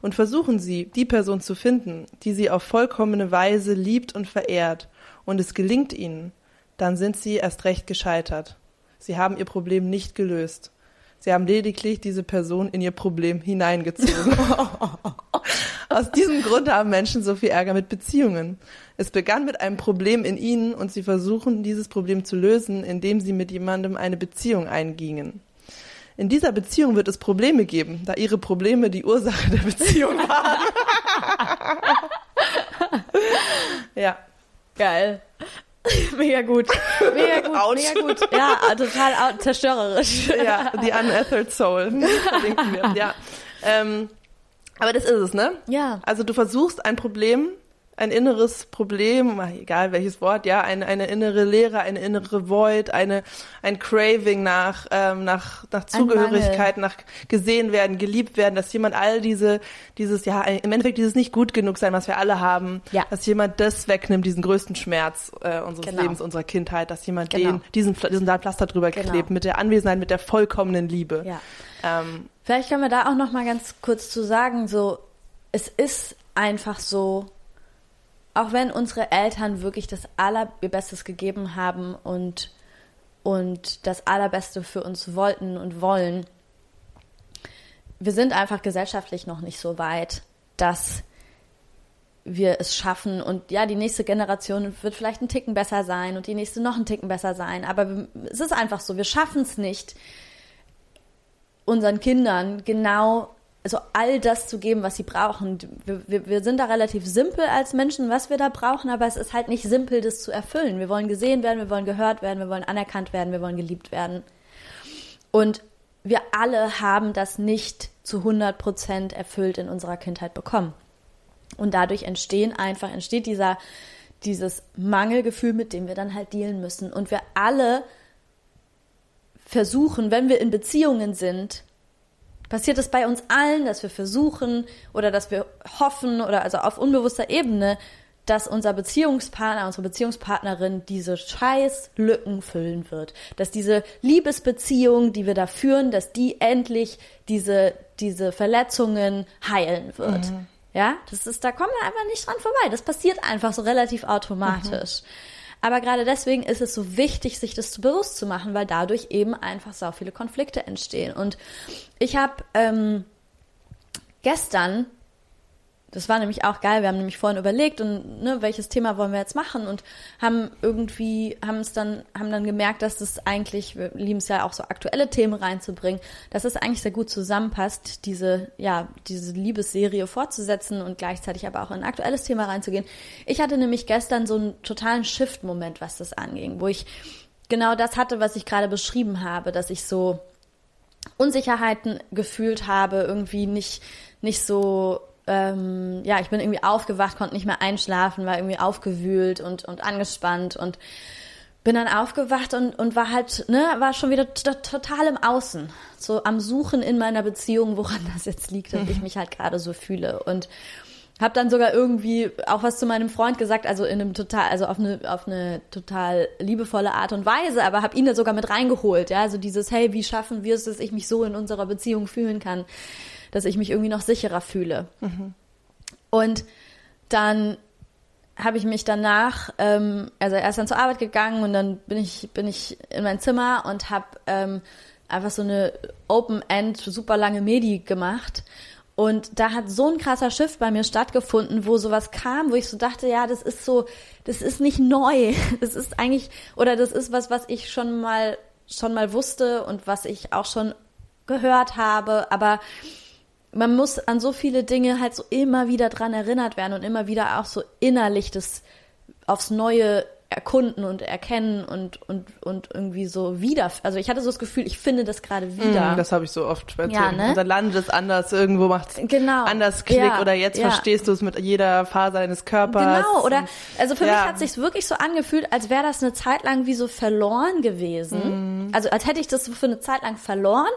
Und versuchen sie, die Person zu finden, die sie auf vollkommene Weise liebt und verehrt, und es gelingt ihnen, dann sind sie erst recht gescheitert. Sie haben ihr Problem nicht gelöst. Sie haben lediglich diese Person in ihr Problem hineingezogen. Aus diesem Grund haben Menschen so viel Ärger mit Beziehungen. Es begann mit einem Problem in ihnen und sie versuchen, dieses Problem zu lösen, indem sie mit jemandem eine Beziehung eingingen. In dieser Beziehung wird es Probleme geben, da ihre Probleme die Ursache der Beziehung waren. ja. Geil. Mega gut. Mega gut. Ouch. Mega gut. Ja, total zerstörerisch. Ja, The Unethered Soul. Verlinken wir. Ja. Ähm, aber das ist es, ne? Ja. Also du versuchst ein Problem ein inneres Problem, egal welches Wort, ja, eine, eine innere Leere, eine innere Void, eine, ein Craving nach, ähm, nach, nach Zugehörigkeit, nach gesehen werden, geliebt werden, dass jemand all diese, dieses, ja, im Endeffekt dieses nicht gut genug sein, was wir alle haben, ja. dass jemand das wegnimmt, diesen größten Schmerz äh, unseres genau. Lebens, unserer Kindheit, dass jemand genau. den, diesen, diesen Pflaster drüber genau. klebt, mit der Anwesenheit, mit der vollkommenen Liebe. Ja. Ähm, Vielleicht können wir da auch noch mal ganz kurz zu sagen, so, es ist einfach so, auch wenn unsere Eltern wirklich das Allerbestes gegeben haben und, und das Allerbeste für uns wollten und wollen, wir sind einfach gesellschaftlich noch nicht so weit, dass wir es schaffen und ja, die nächste Generation wird vielleicht ein Ticken besser sein und die nächste noch ein Ticken besser sein. Aber es ist einfach so, wir schaffen es nicht, unseren Kindern genau also all das zu geben, was sie brauchen. Wir, wir, wir sind da relativ simpel als Menschen, was wir da brauchen, aber es ist halt nicht simpel, das zu erfüllen. Wir wollen gesehen werden, wir wollen gehört werden, wir wollen anerkannt werden, wir wollen geliebt werden. Und wir alle haben das nicht zu 100 Prozent erfüllt in unserer Kindheit bekommen. Und dadurch entstehen einfach, entsteht dieser, dieses Mangelgefühl, mit dem wir dann halt dealen müssen. Und wir alle versuchen, wenn wir in Beziehungen sind, passiert es bei uns allen, dass wir versuchen oder dass wir hoffen oder also auf unbewusster Ebene, dass unser Beziehungspartner, unsere Beziehungspartnerin diese scheiß Lücken füllen wird. Dass diese Liebesbeziehung, die wir da führen, dass die endlich diese, diese Verletzungen heilen wird. Mhm. Ja, das ist, da kommen wir einfach nicht dran vorbei. Das passiert einfach so relativ automatisch. Mhm. Aber gerade deswegen ist es so wichtig, sich das bewusst zu machen, weil dadurch eben einfach so viele Konflikte entstehen. Und ich habe ähm, gestern das war nämlich auch geil. Wir haben nämlich vorhin überlegt und ne, welches Thema wollen wir jetzt machen und haben irgendwie haben es dann haben dann gemerkt, dass das eigentlich wir lieben es ja auch so aktuelle Themen reinzubringen, dass es eigentlich sehr gut zusammenpasst, diese ja diese Liebesserie fortzusetzen und gleichzeitig aber auch in ein aktuelles Thema reinzugehen. Ich hatte nämlich gestern so einen totalen Shift-Moment, was das anging, wo ich genau das hatte, was ich gerade beschrieben habe, dass ich so Unsicherheiten gefühlt habe, irgendwie nicht nicht so ähm, ja, ich bin irgendwie aufgewacht, konnte nicht mehr einschlafen, war irgendwie aufgewühlt und, und angespannt und bin dann aufgewacht und, und war halt, ne, war schon wieder total im Außen. So am Suchen in meiner Beziehung, woran das jetzt liegt, dass ich mich halt gerade so fühle. Und habe dann sogar irgendwie auch was zu meinem Freund gesagt, also in einem total, also auf eine auf eine total liebevolle Art und Weise, aber habe ihn da sogar mit reingeholt, ja, also dieses hey, wie schaffen wir es, dass ich mich so in unserer Beziehung fühlen kann dass ich mich irgendwie noch sicherer fühle. Mhm. Und dann habe ich mich danach, ähm, also erst dann zur Arbeit gegangen und dann bin ich, bin ich in mein Zimmer und habe ähm, einfach so eine Open-End, super lange Medi gemacht. Und da hat so ein krasser Shift bei mir stattgefunden, wo sowas kam, wo ich so dachte, ja, das ist so, das ist nicht neu. Das ist eigentlich, oder das ist was, was ich schon mal, schon mal wusste und was ich auch schon gehört habe, aber man muss an so viele Dinge halt so immer wieder dran erinnert werden und immer wieder auch so innerlich das aufs Neue erkunden und erkennen und, und, und irgendwie so wieder. Also ich hatte so das Gefühl, ich finde das gerade wieder. Mm, das habe ich so oft erzählt. Ja, ne? Unser Land ist anders, irgendwo macht es genau. anders Klick ja, oder jetzt ja. verstehst du es mit jeder Faser deines Körpers. Genau, oder also für ja. mich hat sich wirklich so angefühlt, als wäre das eine Zeit lang wie so verloren gewesen. Mm. Also als hätte ich das für eine Zeit lang verloren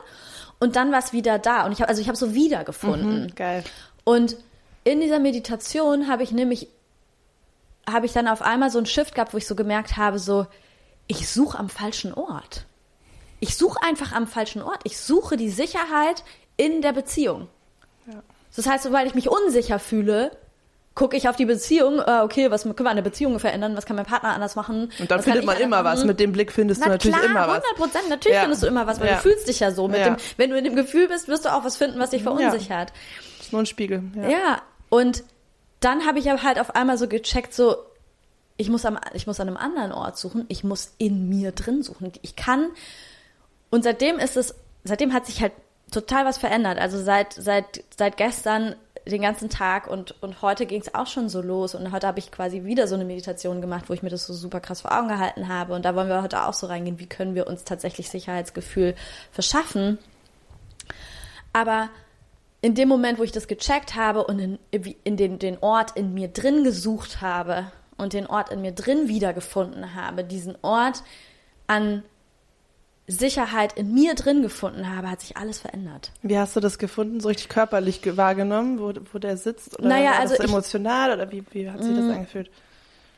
und dann war es wieder da. Und ich habe, also ich habe so wiedergefunden. Mhm, geil. Und in dieser Meditation habe ich nämlich, habe ich dann auf einmal so einen Shift gehabt, wo ich so gemerkt habe, so, ich suche am falschen Ort. Ich suche einfach am falschen Ort. Ich suche die Sicherheit in der Beziehung. Ja. Das heißt, sobald ich mich unsicher fühle, gucke ich auf die Beziehung, äh, okay, was können wir an der Beziehung verändern, was kann mein Partner anders machen? Und dann findet man immer was, mit dem Blick findest Na du natürlich klar, immer was. 100 Prozent, natürlich ja. findest du immer was, weil ja. du fühlst dich ja so. Mit ja. Dem, wenn du in dem Gefühl bist, wirst du auch was finden, was dich verunsichert. Das ist nur ein Spiegel. Ja, und dann habe ich aber halt auf einmal so gecheckt, so, ich muss, am, ich muss an einem anderen Ort suchen, ich muss in mir drin suchen. Ich kann, und seitdem ist es, seitdem hat sich halt total was verändert. Also seit, seit, seit gestern den ganzen Tag und, und heute ging es auch schon so los und heute habe ich quasi wieder so eine Meditation gemacht, wo ich mir das so super krass vor Augen gehalten habe und da wollen wir heute auch so reingehen, wie können wir uns tatsächlich Sicherheitsgefühl verschaffen. Aber in dem Moment, wo ich das gecheckt habe und in, in den, den Ort in mir drin gesucht habe und den Ort in mir drin wiedergefunden habe, diesen Ort an Sicherheit in mir drin gefunden habe, hat sich alles verändert. Wie hast du das gefunden? So richtig körperlich wahrgenommen, wo, wo der sitzt? Oder naja, war also das emotional oder wie, wie hat sich das mm. angefühlt?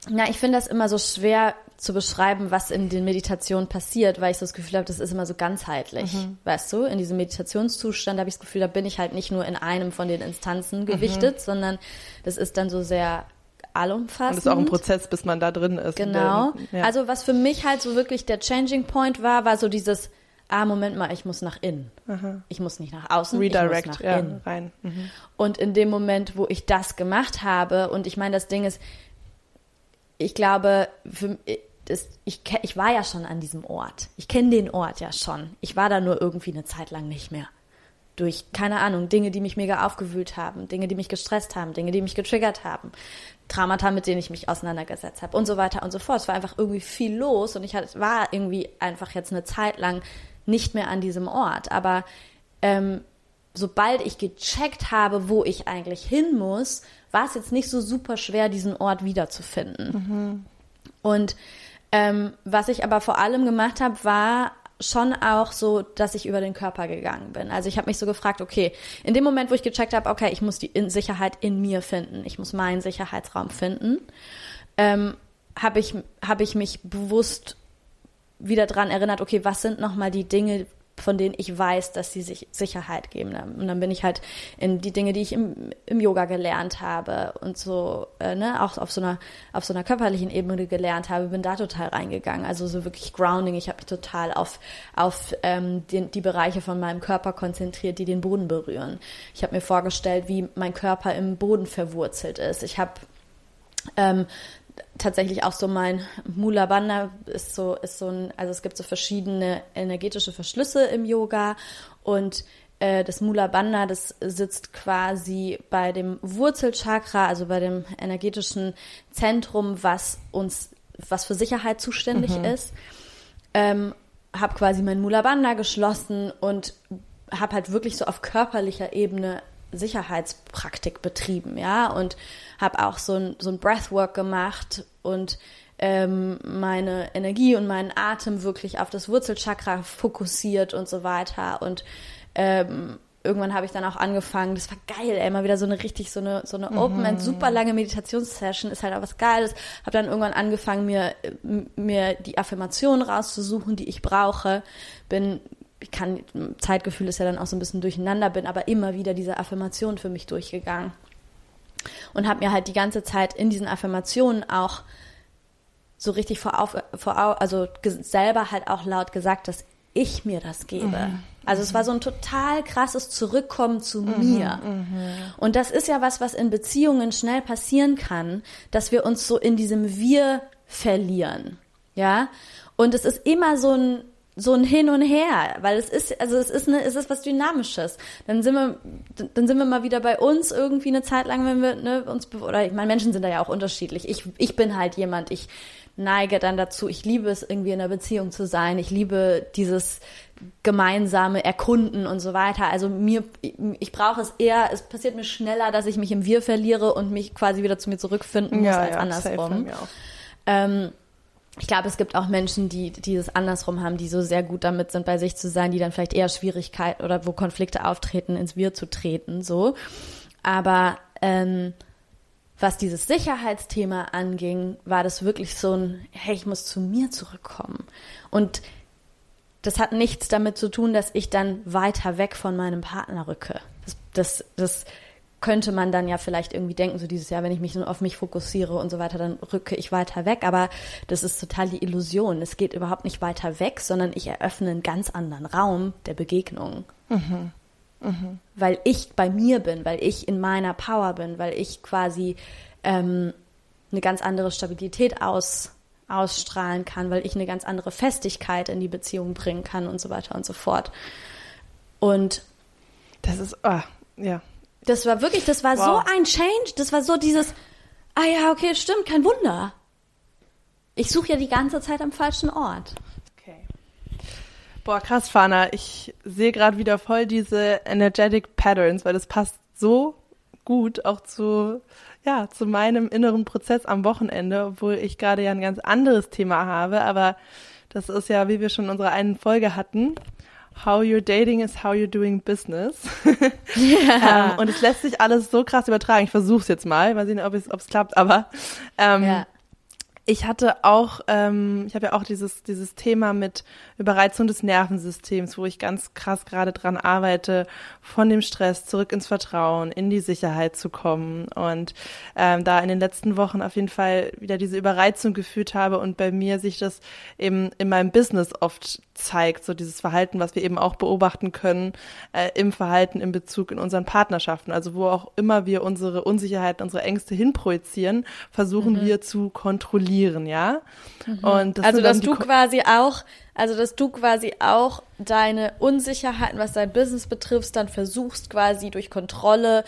Na, ich finde das immer so schwer zu beschreiben, was in den Meditationen passiert, weil ich so das Gefühl habe, das ist immer so ganzheitlich. Mhm. Weißt du, in diesem Meditationszustand habe ich das Gefühl, da bin ich halt nicht nur in einem von den Instanzen gewichtet, mhm. sondern das ist dann so sehr allumfassend. Und das ist auch ein Prozess, bis man da drin ist. Genau. Der, ja. Also was für mich halt so wirklich der Changing Point war, war so dieses ah, Moment mal, ich muss nach innen. Aha. Ich muss nicht nach außen, Redirect, ich muss nach ja, innen. rein. Mhm. Und in dem Moment, wo ich das gemacht habe, und ich meine, das Ding ist, ich glaube, für, das, ich, ich war ja schon an diesem Ort. Ich kenne den Ort ja schon. Ich war da nur irgendwie eine Zeit lang nicht mehr. Durch, keine Ahnung, Dinge, die mich mega aufgewühlt haben, Dinge, die mich gestresst haben, Dinge, die mich getriggert haben, Traumata, mit denen ich mich auseinandergesetzt habe und so weiter und so fort. Es war einfach irgendwie viel los und ich war irgendwie einfach jetzt eine Zeit lang nicht mehr an diesem Ort. Aber ähm, sobald ich gecheckt habe, wo ich eigentlich hin muss, war es jetzt nicht so super schwer, diesen Ort wiederzufinden. Mhm. Und ähm, was ich aber vor allem gemacht habe, war schon auch so, dass ich über den Körper gegangen bin. Also ich habe mich so gefragt, okay, in dem Moment, wo ich gecheckt habe, okay, ich muss die in Sicherheit in mir finden, ich muss meinen Sicherheitsraum finden, ähm, habe ich, hab ich mich bewusst wieder dran erinnert, okay, was sind nochmal die Dinge, von denen ich weiß, dass sie sich Sicherheit geben. Und dann bin ich halt in die Dinge, die ich im, im Yoga gelernt habe und so, äh, ne, auch auf so einer, auf so einer körperlichen Ebene gelernt habe, bin da total reingegangen. Also so wirklich Grounding. Ich habe mich total auf, auf ähm, den, die Bereiche von meinem Körper konzentriert, die den Boden berühren. Ich habe mir vorgestellt, wie mein Körper im Boden verwurzelt ist. Ich habe ähm, tatsächlich auch so mein Mula Bandha ist so, ist so ein, also es gibt so verschiedene energetische Verschlüsse im Yoga und äh, das Mula Bandha, das sitzt quasi bei dem Wurzelchakra, also bei dem energetischen Zentrum, was uns, was für Sicherheit zuständig mhm. ist. Ähm, habe quasi mein Mula Bandha geschlossen und habe halt wirklich so auf körperlicher Ebene Sicherheitspraktik betrieben, ja, und habe auch so ein, so ein Breathwork gemacht und ähm, meine Energie und meinen Atem wirklich auf das Wurzelchakra fokussiert und so weiter. Und ähm, irgendwann habe ich dann auch angefangen, das war geil, ey, mal wieder so eine richtig, so eine, so eine mhm. Open-End, super lange Meditationssession, ist halt auch was Geiles. Habe dann irgendwann angefangen, mir, mir die Affirmationen rauszusuchen, die ich brauche. Bin ich kann, Zeitgefühl ist ja dann auch so ein bisschen durcheinander, bin aber immer wieder diese Affirmation für mich durchgegangen und habe mir halt die ganze Zeit in diesen Affirmationen auch so richtig vor, auf, vor also selber halt auch laut gesagt, dass ich mir das gebe. Mhm. Also es war so ein total krasses Zurückkommen zu mhm, mir. Mhm. Und das ist ja was, was in Beziehungen schnell passieren kann, dass wir uns so in diesem Wir verlieren. Ja. Und es ist immer so ein, so ein Hin und Her, weil es ist, also es ist eine, es ist was Dynamisches. Dann sind wir, dann sind wir mal wieder bei uns irgendwie eine Zeit lang, wenn wir ne, uns, oder ich meine, Menschen sind da ja auch unterschiedlich. Ich, ich bin halt jemand, ich neige dann dazu, ich liebe es irgendwie in einer Beziehung zu sein. Ich liebe dieses gemeinsame Erkunden und so weiter. Also mir, ich brauche es eher, es passiert mir schneller, dass ich mich im Wir verliere und mich quasi wieder zu mir zurückfinden muss ja, als ja, andersrum. Ich glaube, es gibt auch Menschen, die dieses andersrum haben, die so sehr gut damit sind, bei sich zu sein, die dann vielleicht eher Schwierigkeiten oder wo Konflikte auftreten, ins Wir zu treten, so. Aber ähm, was dieses Sicherheitsthema anging, war das wirklich so ein, hey, ich muss zu mir zurückkommen. Und das hat nichts damit zu tun, dass ich dann weiter weg von meinem Partner rücke. Das, das, das könnte man dann ja vielleicht irgendwie denken, so dieses Jahr, wenn ich mich nur auf mich fokussiere und so weiter, dann rücke ich weiter weg. Aber das ist total die Illusion. Es geht überhaupt nicht weiter weg, sondern ich eröffne einen ganz anderen Raum der Begegnung. Mhm. Mhm. Weil ich bei mir bin, weil ich in meiner Power bin, weil ich quasi ähm, eine ganz andere Stabilität aus, ausstrahlen kann, weil ich eine ganz andere Festigkeit in die Beziehung bringen kann und so weiter und so fort. Und das ist, oh, ja, das war wirklich, das war wow. so ein Change. Das war so dieses, ah ja, okay, stimmt, kein Wunder. Ich suche ja die ganze Zeit am falschen Ort. Okay. Boah, krass, Fana. Ich sehe gerade wieder voll diese energetic patterns, weil das passt so gut auch zu, ja, zu meinem inneren Prozess am Wochenende, obwohl ich gerade ja ein ganz anderes Thema habe. Aber das ist ja, wie wir schon in unserer einen Folge hatten, How You're Dating is How You're Doing Business. Ja. ähm, und es lässt sich alles so krass übertragen. Ich versuche es jetzt mal, mal sehen, ob es, klappt, aber ähm, ja. Ich hatte auch, ähm, ich habe ja auch dieses, dieses Thema mit Überreizung des Nervensystems, wo ich ganz krass gerade dran arbeite, von dem Stress zurück ins Vertrauen, in die Sicherheit zu kommen. Und ähm, da in den letzten Wochen auf jeden Fall wieder diese Überreizung gefühlt habe und bei mir sich das eben in meinem Business oft zeigt, so dieses Verhalten, was wir eben auch beobachten können äh, im Verhalten in Bezug in unseren Partnerschaften. Also wo auch immer wir unsere Unsicherheiten, unsere Ängste hinprojizieren, versuchen mhm. wir zu kontrollieren, ja. Mhm. Und das also dass du quasi auch, also dass du quasi auch deine Unsicherheiten, was dein Business betrifft, dann versuchst quasi durch Kontrolle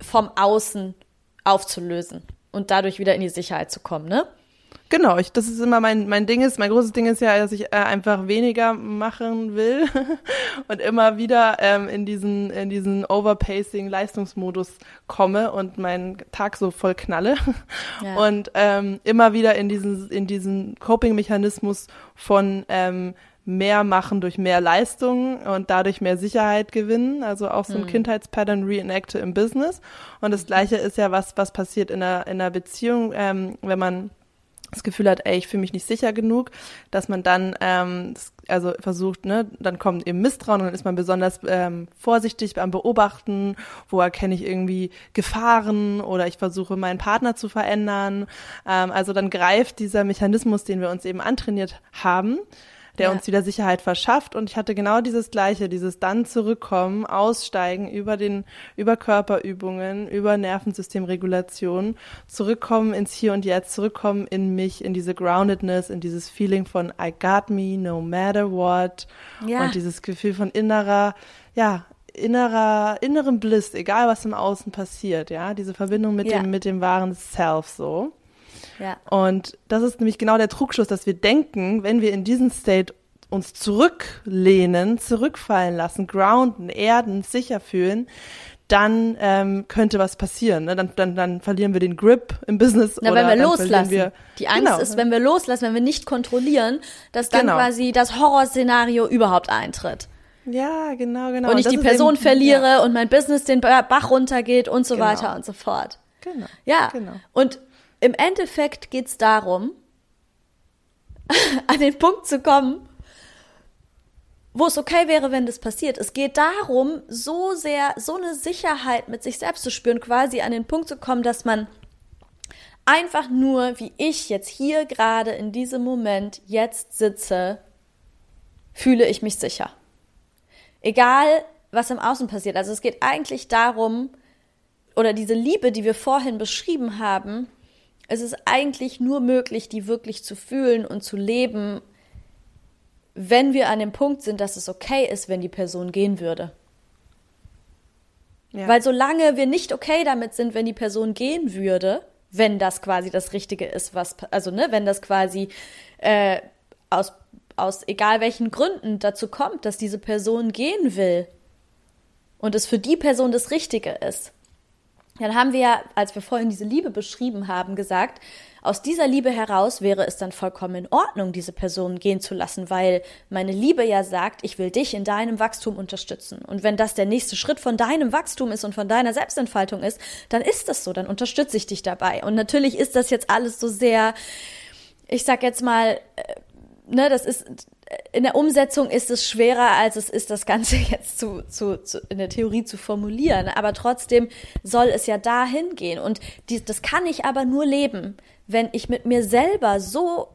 vom Außen aufzulösen und dadurch wieder in die Sicherheit zu kommen, ne? Genau, ich, das ist immer mein, mein Ding ist, mein großes Ding ist ja, dass ich äh, einfach weniger machen will und immer wieder ähm, in diesen, in diesen Overpacing Leistungsmodus komme und meinen Tag so voll knalle ja. und ähm, immer wieder in diesen, in diesen Coping-Mechanismus von ähm, mehr machen durch mehr Leistung und dadurch mehr Sicherheit gewinnen. Also auch so ein mhm. Kindheitspattern reenacte im Business. Und das Gleiche ist ja was, was passiert in einer, in einer Beziehung, ähm, wenn man das Gefühl hat, ey, ich fühle mich nicht sicher genug, dass man dann ähm, also versucht, ne, dann kommt eben Misstrauen und dann ist man besonders ähm, vorsichtig beim Beobachten, wo erkenne ich irgendwie Gefahren oder ich versuche meinen Partner zu verändern. Ähm, also dann greift dieser Mechanismus, den wir uns eben antrainiert haben, der ja. uns wieder Sicherheit verschafft. Und ich hatte genau dieses Gleiche, dieses dann zurückkommen, aussteigen über den, über Körperübungen, über Nervensystemregulation, zurückkommen ins Hier und Jetzt, zurückkommen in mich, in diese Groundedness, in dieses Feeling von I got me, no matter what. Ja. Und dieses Gefühl von innerer, ja, innerer, innerem Bliss, egal was im Außen passiert, ja, diese Verbindung mit ja. dem, mit dem wahren Self so. Ja. Und das ist nämlich genau der Trugschluss, dass wir denken, wenn wir in diesen State uns zurücklehnen, zurückfallen lassen, grounden, erden, sicher fühlen, dann ähm, könnte was passieren. Ne? Dann, dann, dann verlieren wir den Grip im Business. Na, oder wenn wir loslassen. Wir, die Angst genau. ist, wenn wir loslassen, wenn wir nicht kontrollieren, dass dann genau. quasi das Horrorszenario überhaupt eintritt. Ja, genau, genau. Und ich die Person eben, verliere ja. und mein Business den Bach runtergeht und so genau. weiter und so fort. Genau. Ja. Genau. Und im Endeffekt geht es darum, an den Punkt zu kommen, wo es okay wäre, wenn das passiert. Es geht darum, so sehr, so eine Sicherheit mit sich selbst zu spüren, quasi an den Punkt zu kommen, dass man einfach nur, wie ich jetzt hier gerade in diesem Moment jetzt sitze, fühle ich mich sicher. Egal, was im Außen passiert. Also es geht eigentlich darum, oder diese Liebe, die wir vorhin beschrieben haben, es ist eigentlich nur möglich, die wirklich zu fühlen und zu leben, wenn wir an dem Punkt sind, dass es okay ist, wenn die Person gehen würde. Ja. Weil solange wir nicht okay damit sind, wenn die Person gehen würde, wenn das quasi das Richtige ist, was, also ne, wenn das quasi äh, aus, aus egal welchen Gründen dazu kommt, dass diese Person gehen will und es für die Person das Richtige ist, dann haben wir ja, als wir vorhin diese Liebe beschrieben haben, gesagt, aus dieser Liebe heraus wäre es dann vollkommen in Ordnung, diese Person gehen zu lassen, weil meine Liebe ja sagt, ich will dich in deinem Wachstum unterstützen. Und wenn das der nächste Schritt von deinem Wachstum ist und von deiner Selbstentfaltung ist, dann ist das so, dann unterstütze ich dich dabei. Und natürlich ist das jetzt alles so sehr, ich sag jetzt mal, äh, ne, das ist in der Umsetzung ist es schwerer, als es ist, das Ganze jetzt zu, zu, zu in der Theorie zu formulieren. Aber trotzdem soll es ja dahin gehen. Und die, das kann ich aber nur leben, wenn ich mit mir selber so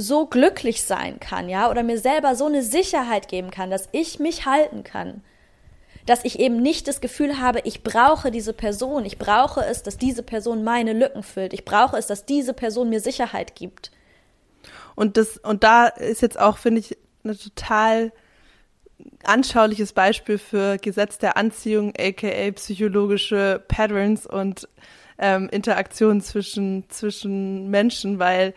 so glücklich sein kann, ja, oder mir selber so eine Sicherheit geben kann, dass ich mich halten kann. Dass ich eben nicht das Gefühl habe, ich brauche diese Person, ich brauche es, dass diese Person meine Lücken füllt, ich brauche es, dass diese Person mir Sicherheit gibt. Und das, und da ist jetzt auch, finde ich, eine total anschauliches Beispiel für Gesetz der Anziehung, aka psychologische Patterns und ähm, Interaktionen zwischen, zwischen Menschen, weil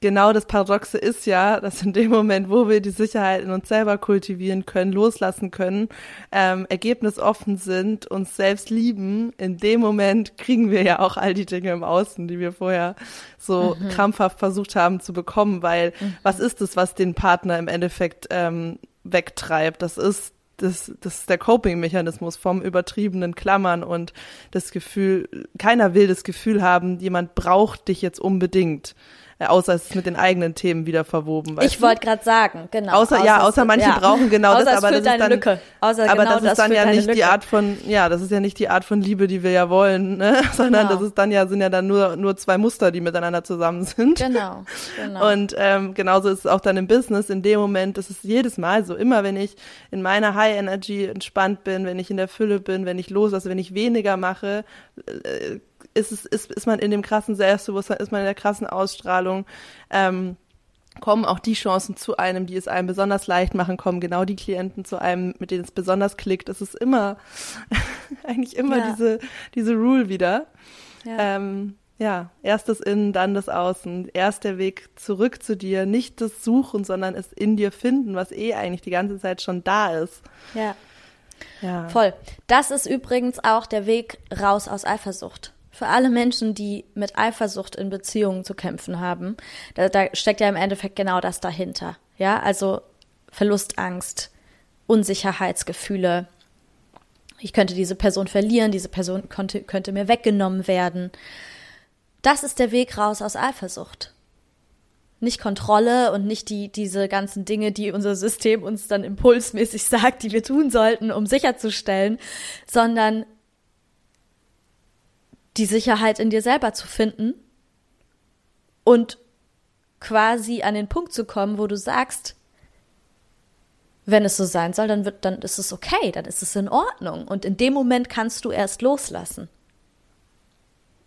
genau das Paradoxe ist ja, dass in dem Moment, wo wir die Sicherheit in uns selber kultivieren können, loslassen können, ähm, ergebnisoffen sind, uns selbst lieben, in dem Moment kriegen wir ja auch all die Dinge im Außen, die wir vorher so mhm. krampfhaft versucht haben zu bekommen, weil mhm. was ist es, was den Partner im Endeffekt ähm, wegtreibt? Das ist das, das ist der Coping-Mechanismus vom übertriebenen Klammern und das Gefühl, keiner will das Gefühl haben, jemand braucht dich jetzt unbedingt. Außer es ist mit den eigenen Themen wieder verwoben. ich wollte gerade sagen, genau. Außer, außer ja, außer manche ja. brauchen genau außer das, aber das ist dann, Lücke. Außer aber genau das ist das dann ja nicht Lücke. die Art von, ja, das ist ja nicht die Art von Liebe, die wir ja wollen, ne? sondern Genau. das ist dann ja, sind ja dann nur, nur zwei Muster, die miteinander zusammen sind. Genau, genau. Und ähm, genauso ist es auch dann im Business. In dem Moment, das ist jedes Mal so. Immer wenn ich in meiner High Energy entspannt bin, wenn ich in der Fülle bin, wenn ich loslasse, wenn ich weniger mache, äh, ist, es, ist, ist man in dem krassen Selbstbewusstsein, ist man in der krassen Ausstrahlung. Ähm, kommen auch die Chancen zu einem, die es einem besonders leicht machen, kommen genau die Klienten zu einem, mit denen es besonders klickt. Es ist immer, eigentlich immer Ja. diese, diese Rule wieder. ja. Ähm, ja, erst das Innen, dann das Außen. Erst der Weg zurück zu dir, nicht das Suchen, sondern es in dir finden, was eh eigentlich die ganze Zeit schon da ist. ja. Ja. Voll. Das ist übrigens auch der Weg raus aus Eifersucht. Für alle Menschen, die mit Eifersucht in Beziehungen zu kämpfen haben, da, da steckt ja im Endeffekt genau das dahinter. Ja, also Verlustangst, Unsicherheitsgefühle. Ich könnte diese Person verlieren, diese Person könnte, könnte mir weggenommen werden. Das ist der Weg raus aus Eifersucht. Nicht Kontrolle und nicht die, diese ganzen Dinge, die unser System uns dann impulsmäßig sagt, die wir tun sollten, um sicherzustellen, sondern die Sicherheit in dir selber zu finden und quasi an den Punkt zu kommen, wo du sagst, wenn es so sein soll, dann wird, dann ist es okay, dann ist es in Ordnung. Und in dem Moment kannst du erst loslassen.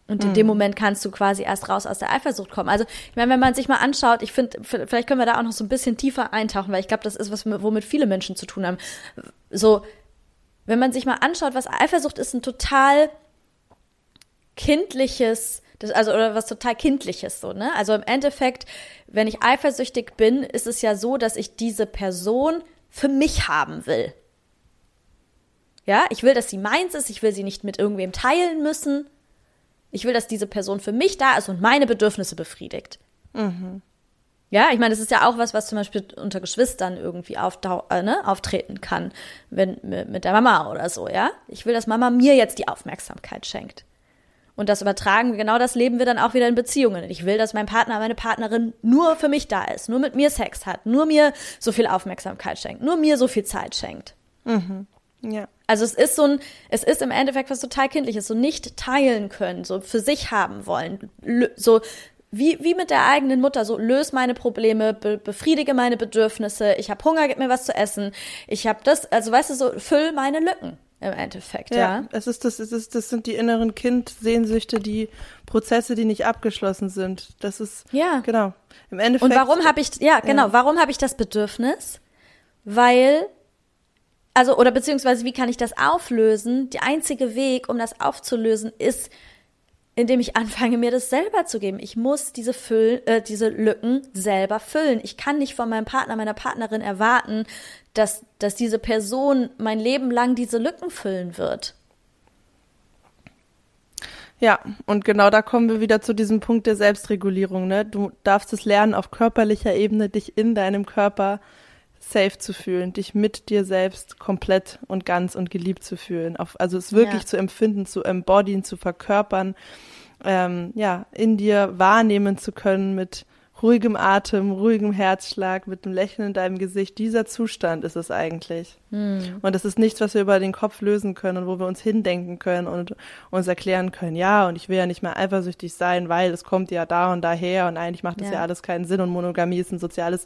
Und in dem Moment kannst du quasi erst raus aus der Eifersucht kommen. Also, ich meine, wenn man sich mal anschaut, ich finde, vielleicht können wir da auch noch so ein bisschen tiefer eintauchen, weil ich glaube, das ist was, womit viele Menschen zu tun haben. So, wenn man sich mal anschaut, was Eifersucht ist, ein total kindliches, das, also oder was total kindliches so, ne? Also im Endeffekt, wenn ich eifersüchtig bin, ist es ja so, dass ich diese Person für mich haben will. Ja, ich will, dass sie meins ist, ich will sie nicht mit irgendwem teilen müssen. Ich will, dass diese Person für mich da ist und meine Bedürfnisse befriedigt. Ja, ich meine, das ist ja auch was, was zum Beispiel unter Geschwistern irgendwie äh, ne, auftreten kann, wenn mit der Mama oder so, ja. Ich will, dass Mama mir jetzt die Aufmerksamkeit schenkt. Und das übertragen, genau das leben wir dann auch wieder in Beziehungen. Ich will, dass mein Partner, meine Partnerin nur für mich da ist, nur mit mir Sex hat, nur mir so viel Aufmerksamkeit schenkt, nur mir so viel Zeit schenkt. Ja. Also es ist so ein, es ist im Endeffekt was total kindliches, so nicht teilen können, so für sich haben wollen, so wie, wie mit der eigenen Mutter, so löse meine Probleme, be befriedige meine Bedürfnisse, ich habe Hunger, gib mir was zu essen, ich habe das, also weißt du, so füll meine Lücken im Endeffekt, ja. Ja, es ist das, es ist, das sind die inneren Kindsehnsüchte, die Prozesse, die nicht abgeschlossen sind. Das ist, Ja. genau. Im Endeffekt. Und warum habe ich, ja, genau, warum habe ich das Bedürfnis? Weil, also, oder beziehungsweise, wie kann ich das auflösen? Der einzige Weg, um das aufzulösen, ist, indem ich anfange, mir das selber zu geben. Ich muss diese, Füll, äh, diese Lücken selber füllen. Ich kann nicht von meinem Partner, meiner Partnerin erwarten, dass, dass diese Person mein Leben lang diese Lücken füllen wird. Ja, und genau da kommen wir wieder zu diesem Punkt der Selbstregulierung. Ne? Du darfst es lernen, auf körperlicher Ebene dich in deinem Körper safe zu fühlen, dich mit dir selbst komplett und ganz und geliebt zu fühlen. Auf, also es wirklich Ja. zu empfinden, zu embodyen, zu verkörpern, ähm, ja, in dir wahrnehmen zu können mit ruhigem Atem, ruhigem Herzschlag, mit einem Lächeln in deinem Gesicht. Dieser Zustand ist es eigentlich. Und das ist nichts, was wir über den Kopf lösen können und wo wir uns hindenken können und uns erklären können, ja, und ich will ja nicht mehr eifersüchtig sein, weil es kommt ja da und daher und eigentlich macht das ja, Ja. alles keinen Sinn und Monogamie ist ein soziales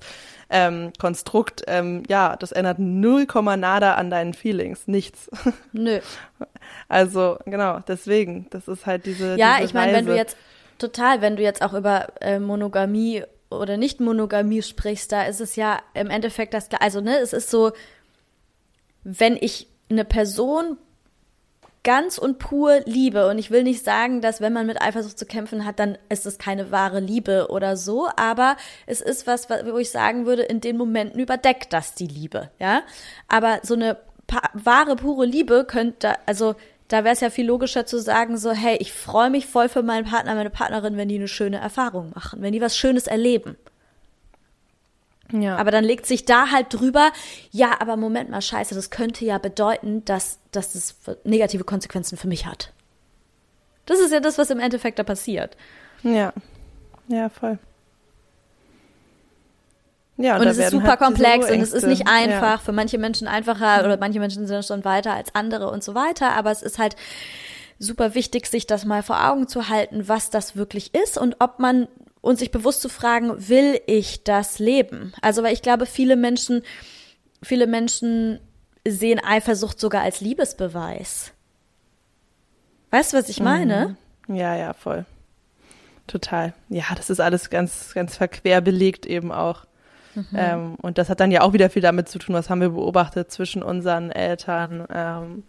ähm, Konstrukt. Ähm, ja, das ändert null Komma nada an deinen Feelings, nichts. Nö. Also genau, deswegen, das ist halt diese Ja, diese ich meine, wenn du jetzt total, wenn du jetzt auch über äh, Monogamie oder Nicht-Monogamie sprichst, da ist es ja im Endeffekt das Gleiche. Also, ne, es ist so, wenn ich eine Person ganz und pur liebe, und ich will nicht sagen, dass wenn man mit Eifersucht zu kämpfen hat, dann ist es keine wahre Liebe oder so, aber es ist was, wo ich sagen würde, in den Momenten überdeckt das die Liebe, ja. Aber so eine wahre, pure Liebe könnte, also da wäre es ja viel logischer zu sagen, so, hey, ich freue mich voll für meinen Partner, meine Partnerin, wenn die eine schöne Erfahrung machen, wenn die was Schönes erleben. Ja. Aber dann legt sich da halt drüber, ja, aber Moment mal, scheiße, das könnte ja bedeuten, dass, dass das negative Konsequenzen für mich hat. Das ist ja das, was im Endeffekt da passiert. Ja. Ja, voll. Ja, und, und es ist super halt komplex und es ist nicht einfach, ja. für manche Menschen einfacher oder manche Menschen sind schon weiter als andere und so weiter, aber es ist halt super wichtig, sich das mal vor Augen zu halten, was das wirklich ist und ob man und sich bewusst zu fragen, will ich das leben? Also, weil ich glaube, viele Menschen, viele Menschen sehen Eifersucht sogar als Liebesbeweis. Weißt du, was ich meine? Mhm. Ja, ja, voll. Total. Ja, das ist alles ganz, ganz verquer belegt eben auch. Mhm. Ähm, und das hat dann ja auch wieder viel damit zu tun, was haben wir beobachtet zwischen unseren Eltern. Ähm,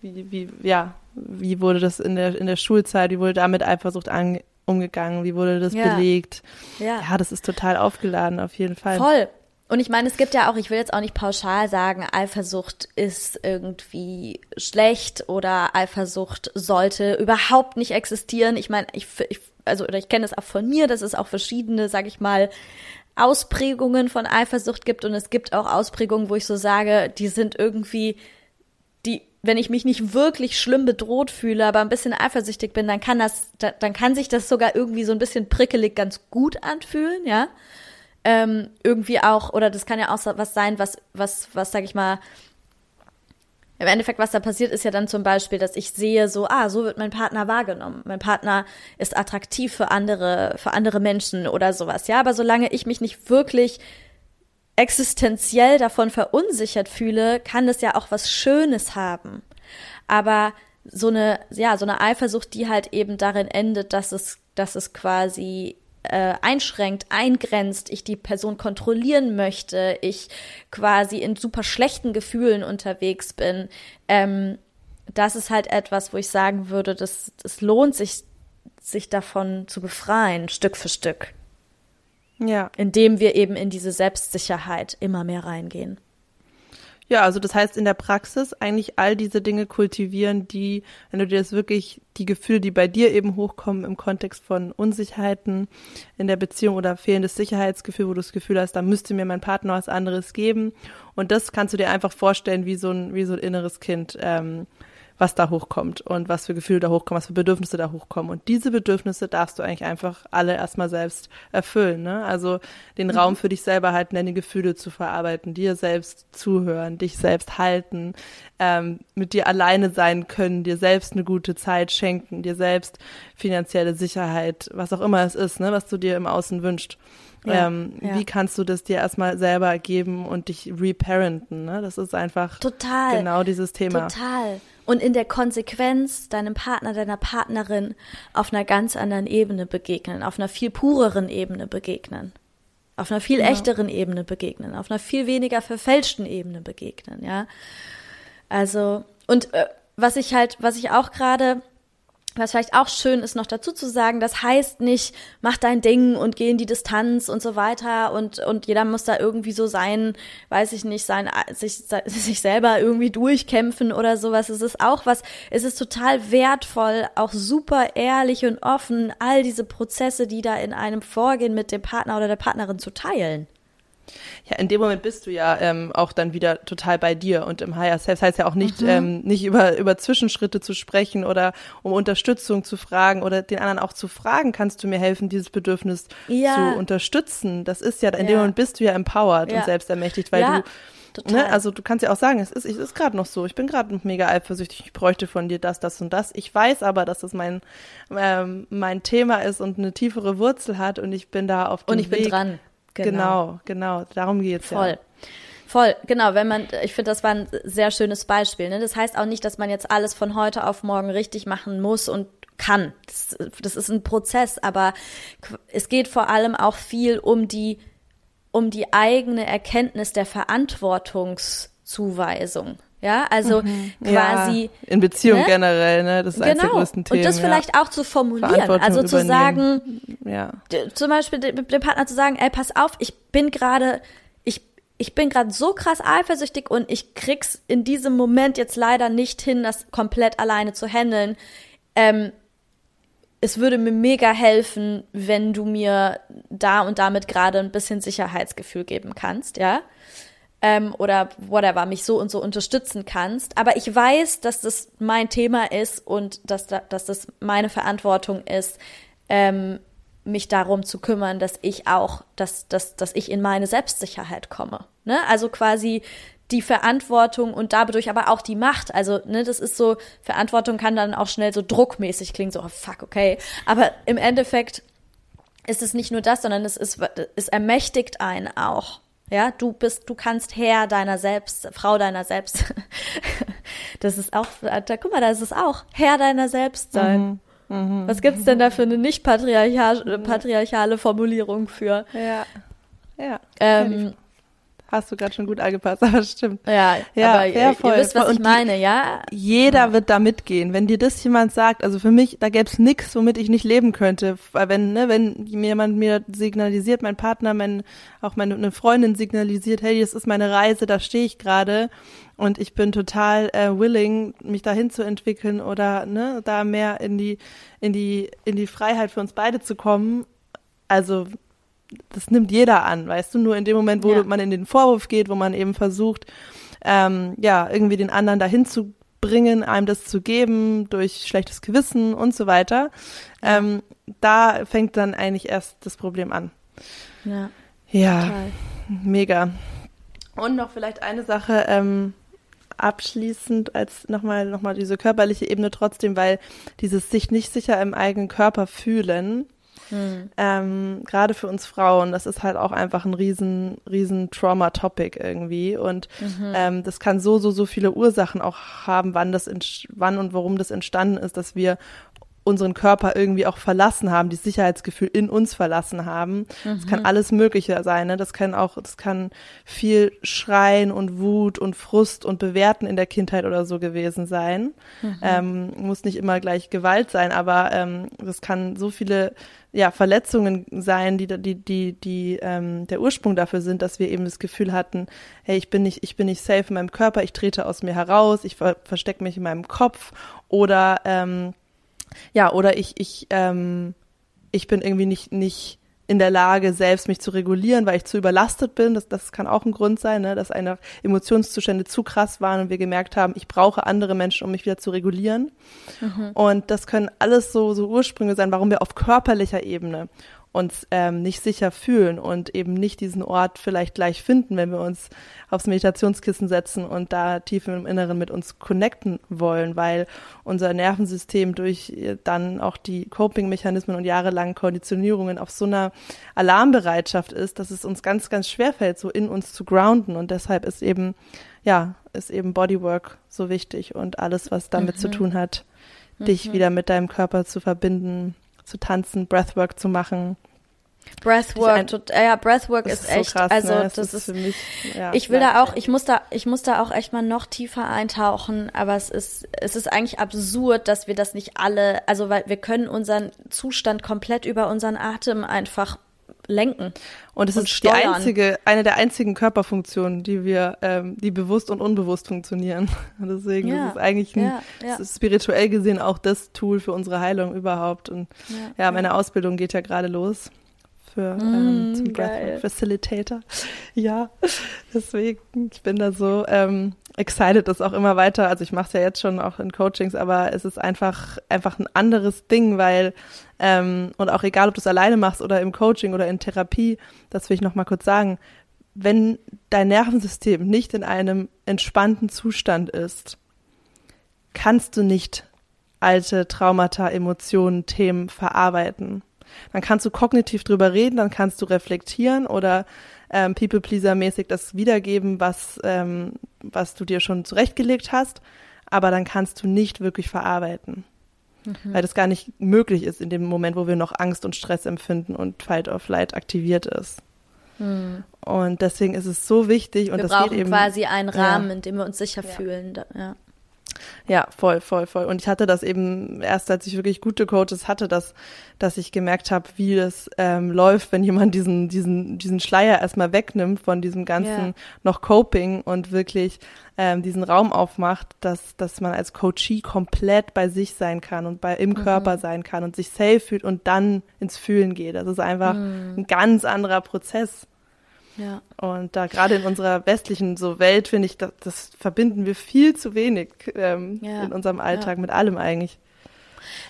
wie, wie, ja, wie wurde das in der, in der Schulzeit, wie wurde damit Eifersucht an, umgegangen, wie wurde das ja. belegt? Ja. ja, das ist total aufgeladen, auf jeden Fall. Voll. Und ich meine, es gibt ja auch, ich will jetzt auch nicht pauschal sagen, Eifersucht ist irgendwie schlecht oder Eifersucht sollte überhaupt nicht existieren. Ich meine, ich, ich also oder ich kenne es auch von mir, dass es auch verschiedene, sag ich mal, Ausprägungen von Eifersucht gibt und es gibt auch Ausprägungen, wo ich so sage, die sind irgendwie, die, wenn ich mich nicht wirklich schlimm bedroht fühle, aber ein bisschen eifersüchtig bin, dann kann das, dann kann sich das sogar irgendwie so ein bisschen prickelig ganz gut anfühlen, ja. Ähm, irgendwie auch, oder das kann ja auch was sein, was, was, was, sag ich mal, im Endeffekt, was da passiert, ist ja dann zum Beispiel, dass ich sehe, so, ah, so wird mein Partner wahrgenommen. Mein Partner ist attraktiv für andere, für andere Menschen oder sowas. Ja, aber solange ich mich nicht wirklich existenziell davon verunsichert fühle, kann es ja auch was Schönes haben. Aber so eine, ja, so eine Eifersucht, die halt eben darin endet, dass es, dass es quasi äh, einschränkt, eingrenzt, ich die Person kontrollieren möchte, ich quasi in super schlechten Gefühlen unterwegs bin, ähm, das ist halt etwas, wo ich sagen würde, das, das lohnt sich, sich davon zu befreien, Stück für Stück. Ja. Indem wir eben in diese Selbstsicherheit immer mehr reingehen. Ja, also das heißt in der Praxis eigentlich all diese Dinge kultivieren, die, wenn du dir das wirklich, die Gefühle, die bei dir eben hochkommen im Kontext von Unsicherheiten in der Beziehung oder fehlendes Sicherheitsgefühl, wo du das Gefühl hast, da müsste mir mein Partner was anderes geben. Und das kannst du dir einfach vorstellen wie so ein, wie so ein inneres Kind. Ähm, was da hochkommt und was für Gefühle da hochkommen, was für Bedürfnisse da hochkommen. Und diese Bedürfnisse darfst du eigentlich einfach alle erstmal selbst erfüllen. Ne? Also den mhm. Raum für dich selber halten, deine Gefühle zu verarbeiten, dir selbst zuhören, dich selbst halten, ähm, mit dir alleine sein können, dir selbst eine gute Zeit schenken, dir selbst finanzielle Sicherheit, was auch immer es ist, ne, was du dir im Außen wünschst. Ja, ähm, ja. Wie kannst du das dir erstmal selber geben und dich reparenten? Ne? Das ist einfach Total. genau dieses Thema. Total und in der Konsequenz deinem Partner, deiner Partnerin auf einer ganz anderen Ebene begegnen, auf einer viel pureren Ebene begegnen, auf einer viel ja. echteren Ebene begegnen, auf einer viel weniger verfälschten Ebene begegnen, ja. Also, und äh, was ich halt, was ich auch gerade was vielleicht auch schön ist, noch dazu zu sagen, das heißt nicht, mach dein Ding und geh in die Distanz und so weiter und, und jeder muss da irgendwie so sein, weiß ich nicht, sein, sich, sich selber irgendwie durchkämpfen oder sowas. Es ist auch was, es ist total wertvoll, auch super ehrlich und offen, all diese Prozesse, die da in einem vorgehen, mit dem Partner oder der Partnerin zu teilen. Ja, in dem Moment bist du ja ähm, auch dann wieder total bei dir und im Higher Self. Das heißt ja auch nicht, mhm. ähm, nicht über, über Zwischenschritte zu sprechen oder um Unterstützung zu fragen oder den anderen auch zu fragen, kannst du mir helfen, dieses Bedürfnis ja. zu unterstützen. Das ist ja, in ja. dem Moment bist du ja empowered ja. und selbstermächtigt, weil du Ne, also du kannst ja auch sagen, es ist, es ist gerade noch so, ich bin gerade mega eifersüchtig, ich bräuchte von dir das, das und das. Ich weiß aber, dass das mein, ähm, mein Thema ist und eine tiefere Wurzel hat und ich bin da auf dem Und ich Weg. bin dran. Genau, genau, genau darum geht's Voll. ja. Voll, genau, wenn man, ich finde, das war ein sehr schönes Beispiel. Ne? Das heißt auch nicht, dass man jetzt alles von heute auf morgen richtig machen muss und kann. Das, das ist ein Prozess, aber es geht vor allem auch viel um die, um die eigene Erkenntnis der Verantwortungszuweisung. Ja, also mhm. quasi. Ja, in Beziehung ne? generell, ne? Das ist genau. eines der größten Themen. Und das ja. vielleicht auch zu formulieren. Also zu übernehmen. sagen, ja. zum Beispiel dem, dem Partner zu sagen, ey, pass auf, ich bin gerade, ich, ich bin gerade so krass eifersüchtig und ich krieg's in diesem Moment jetzt leider nicht hin, das komplett alleine zu handeln. Ähm, es würde mir mega helfen, wenn du mir da und damit gerade ein bisschen Sicherheitsgefühl geben kannst, ja. Ähm, oder whatever, mich so und so unterstützen kannst. Aber ich weiß, dass das mein Thema ist und dass, dass das meine Verantwortung ist, ähm, mich darum zu kümmern, dass ich auch, dass, dass, dass ich in meine Selbstsicherheit komme. Ne? Also quasi die Verantwortung und dadurch aber auch die Macht. Also, ne, das ist so, Verantwortung kann dann auch schnell so druckmäßig klingen, so, oh, fuck, okay. Aber im Endeffekt ist es nicht nur das, sondern es ist, es ermächtigt einen auch. Ja, du bist, du kannst Herr deiner selbst, Frau deiner selbst. das ist auch, da, guck mal, da ist es auch, Herr deiner selbst sein. Mhm. Mhm. Was gibt's denn da für eine nicht patriarchale, patriarchale Formulierung für? Ja. Ja. Ähm, hast du gerade schon gut angepasst, aber stimmt. Ja, ja aber ihr, ihr wisst, was ich meine, ja? Jeder ja. wird da mitgehen. Wenn dir das jemand sagt, also für mich, da gäbe es nichts, womit ich nicht leben könnte. Weil wenn, ne, wenn jemand mir signalisiert, mein Partner, mein, auch meine eine Freundin signalisiert, hey, das ist meine Reise, da stehe ich gerade und ich bin total äh, willing, mich dahin zu entwickeln oder ne, da mehr in die, in die, in die Freiheit für uns beide zu kommen. Also das nimmt jeder an, weißt du, nur in dem Moment, wo ja. man in den Vorwurf geht, wo man eben versucht, ähm, ja, irgendwie den anderen dahin zu bringen, einem das zu geben, durch schlechtes Gewissen und so weiter, ähm, da fängt dann eigentlich erst das Problem an. Ja. Ja, total. mega. Und noch vielleicht eine Sache, ähm, abschließend als nochmal nochmal diese körperliche Ebene trotzdem, weil dieses sich nicht sicher im eigenen Körper fühlen, Mhm. Ähm, Gerade für uns Frauen, das ist halt auch einfach ein riesen, riesen Trauma-Topic irgendwie. Und mhm. ähm, das kann so, so, so viele Ursachen auch haben, wann das, wann und warum das entstanden ist, dass wir unseren Körper irgendwie auch verlassen haben, die Sicherheitsgefühl in uns verlassen haben. Das mhm. kann alles Mögliche sein. Ne? Das kann auch, das kann viel Schreien und Wut und Frust und Bewerten in der Kindheit oder so gewesen sein. Mhm. Ähm, muss nicht immer gleich Gewalt sein, aber ähm, das kann so viele ja, Verletzungen sein, die, die, die, die ähm, der Ursprung dafür sind, dass wir eben das Gefühl hatten, hey, ich bin nicht, ich bin nicht safe in meinem Körper, ich trete aus mir heraus, ich ver verstecke mich in meinem Kopf oder ähm, ja, oder ich, ich, ähm, ich bin irgendwie nicht, nicht in der Lage, selbst mich zu regulieren, weil ich zu überlastet bin. Das, das kann auch ein Grund sein, ne? dass eine Emotionszustände zu krass waren und wir gemerkt haben, ich brauche andere Menschen, um mich wieder zu regulieren. Mhm. Und das können alles so, so Ursprünge sein, warum wir auf körperlicher Ebene uns ähm, nicht sicher fühlen und eben nicht diesen Ort vielleicht gleich finden, wenn wir uns aufs Meditationskissen setzen und da tief im Inneren mit uns connecten wollen, weil unser Nervensystem durch äh, dann auch die Coping-Mechanismen und jahrelangen Konditionierungen auf so einer Alarmbereitschaft ist, dass es uns ganz, ganz schwer fällt, so in uns zu grounden und deshalb ist eben, ja, ist eben Bodywork so wichtig und alles, was damit mhm. zu tun hat, dich mhm. wieder mit deinem Körper zu verbinden, zu tanzen, Breathwork zu machen. Breathwork, tot, ja, Breathwork ist, ist, echt, so krass, also ne? das ist, für mich, ja, ich will da auch, ich muss da, ich muss da auch echt mal noch tiefer eintauchen, aber es ist, es ist eigentlich absurd, dass wir das nicht alle, also weil wir können unseren Zustand komplett über unseren Atem einfach lenken. Und es ist steuern. die einzige, eine der einzigen Körperfunktionen, die wir, ähm, die bewusst und unbewusst funktionieren. Und deswegen ja, ist es eigentlich ein, ja, ja. ist spirituell gesehen auch das Tool für unsere Heilung überhaupt. Und ja, meine Ausbildung geht ja gerade los für mm, ähm, zum Breathwork Facilitator. Ja, deswegen, ich bin da so ähm, excited, das auch immer weiter. Also ich mache es ja jetzt schon auch in Coachings, aber es ist einfach einfach ein anderes Ding, weil ähm, und auch egal, ob du es alleine machst oder im Coaching oder in Therapie, das will ich noch mal kurz sagen. Wenn dein Nervensystem nicht in einem entspannten Zustand ist, kannst du nicht alte Traumata, Emotionen, Themen verarbeiten. Dann kannst du kognitiv drüber reden, dann kannst du reflektieren oder ähm, People-Pleaser-mäßig das wiedergeben, was, ähm, was du dir schon zurechtgelegt hast, aber dann kannst du nicht wirklich verarbeiten. Mhm. Weil das gar nicht möglich ist in dem Moment, wo wir noch Angst und Stress empfinden und Fight or Flight aktiviert ist. Mhm. Und deswegen ist es so wichtig und wir das brauchen geht eben quasi einen Rahmen, ja. in dem wir uns sicher ja. fühlen. Da, ja. Ja, voll, voll, voll. Und ich hatte das eben erst, als ich wirklich gute Coaches hatte, dass, dass ich gemerkt habe, wie es ähm, läuft, wenn jemand diesen, diesen, diesen Schleier erstmal wegnimmt von diesem ganzen Ja. noch Coping und wirklich ähm, diesen Raum aufmacht, dass, dass man als Coachee komplett bei sich sein kann und bei im Körper sein kann und sich safe fühlt und dann ins Fühlen geht. Das ist einfach ein ganz anderer Prozess. Ja. Und da gerade in unserer westlichen so Welt finde ich, das, das verbinden wir viel zu wenig ähm, Ja. in unserem Alltag mit allem eigentlich.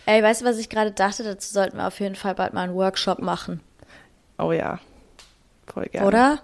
Ey, weißt du, was ich gerade dachte? Dazu sollten wir auf jeden Fall bald mal einen Workshop machen. Oh ja, voll gerne. Oder?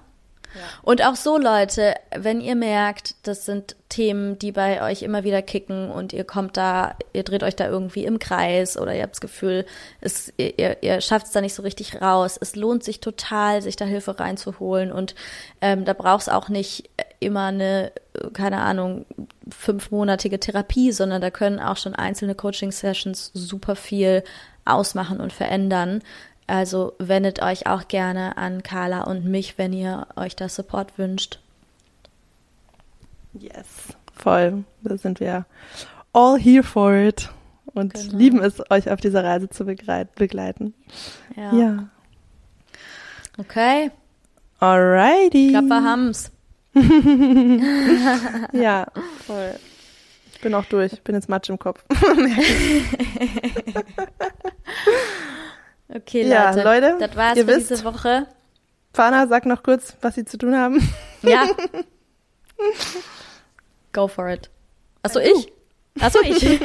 Und auch so, Leute, wenn ihr merkt, das sind Themen, die bei euch immer wieder kicken und ihr kommt da, ihr dreht euch da irgendwie im Kreis oder ihr habt das Gefühl, es, ihr, ihr, schafft es da nicht so richtig raus. Es lohnt sich total, sich da Hilfe reinzuholen und ähm, da braucht es auch nicht immer eine, keine Ahnung, fünfmonatige Therapie, sondern da können auch schon einzelne Coaching-Sessions super viel ausmachen und verändern. Also wendet euch auch gerne an Carla und mich, wenn ihr euch da Support wünscht. Yes, voll. Da sind wir all here for it und Genau. lieben es, euch auf dieser Reise zu begleiten. Ja. Ja. Okay, Alrighty. ich glaube, wir haben's. Ja, voll. Ich bin auch durch. Ich bin jetzt Matsch im Kopf. Okay, Ja, Leute. Leute, das war's ihr für wisst. diese Woche. Fana, sag noch kurz, was sie zu tun haben. Ja. Go for it. Achso, ich? Achso, ich.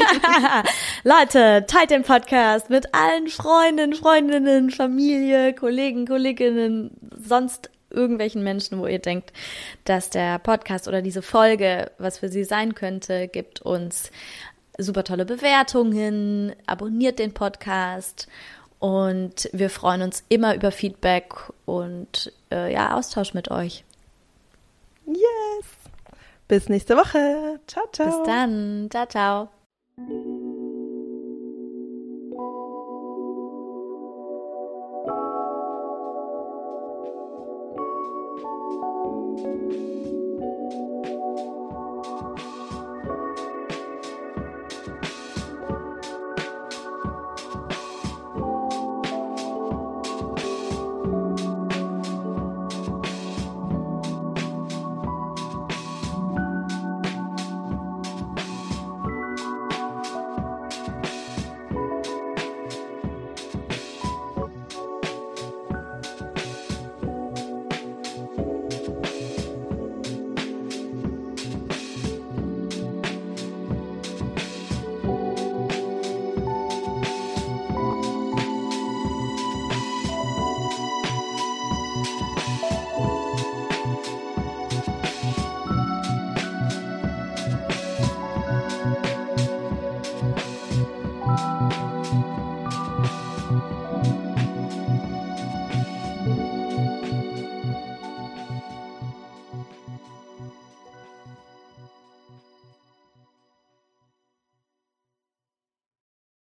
Leute, teilt den Podcast mit allen Freunden, Freundinnen, Familie, Kollegen, Kolleginnen, sonst irgendwelchen Menschen, wo ihr denkt, dass der Podcast oder diese Folge was für sie sein könnte. Gibt uns super tolle Bewertungen, abonniert den Podcast und wir freuen uns immer über Feedback und äh, ja, Austausch mit euch. Yes. Bis nächste Woche. Ciao, ciao. Bis dann. Ciao, ciao.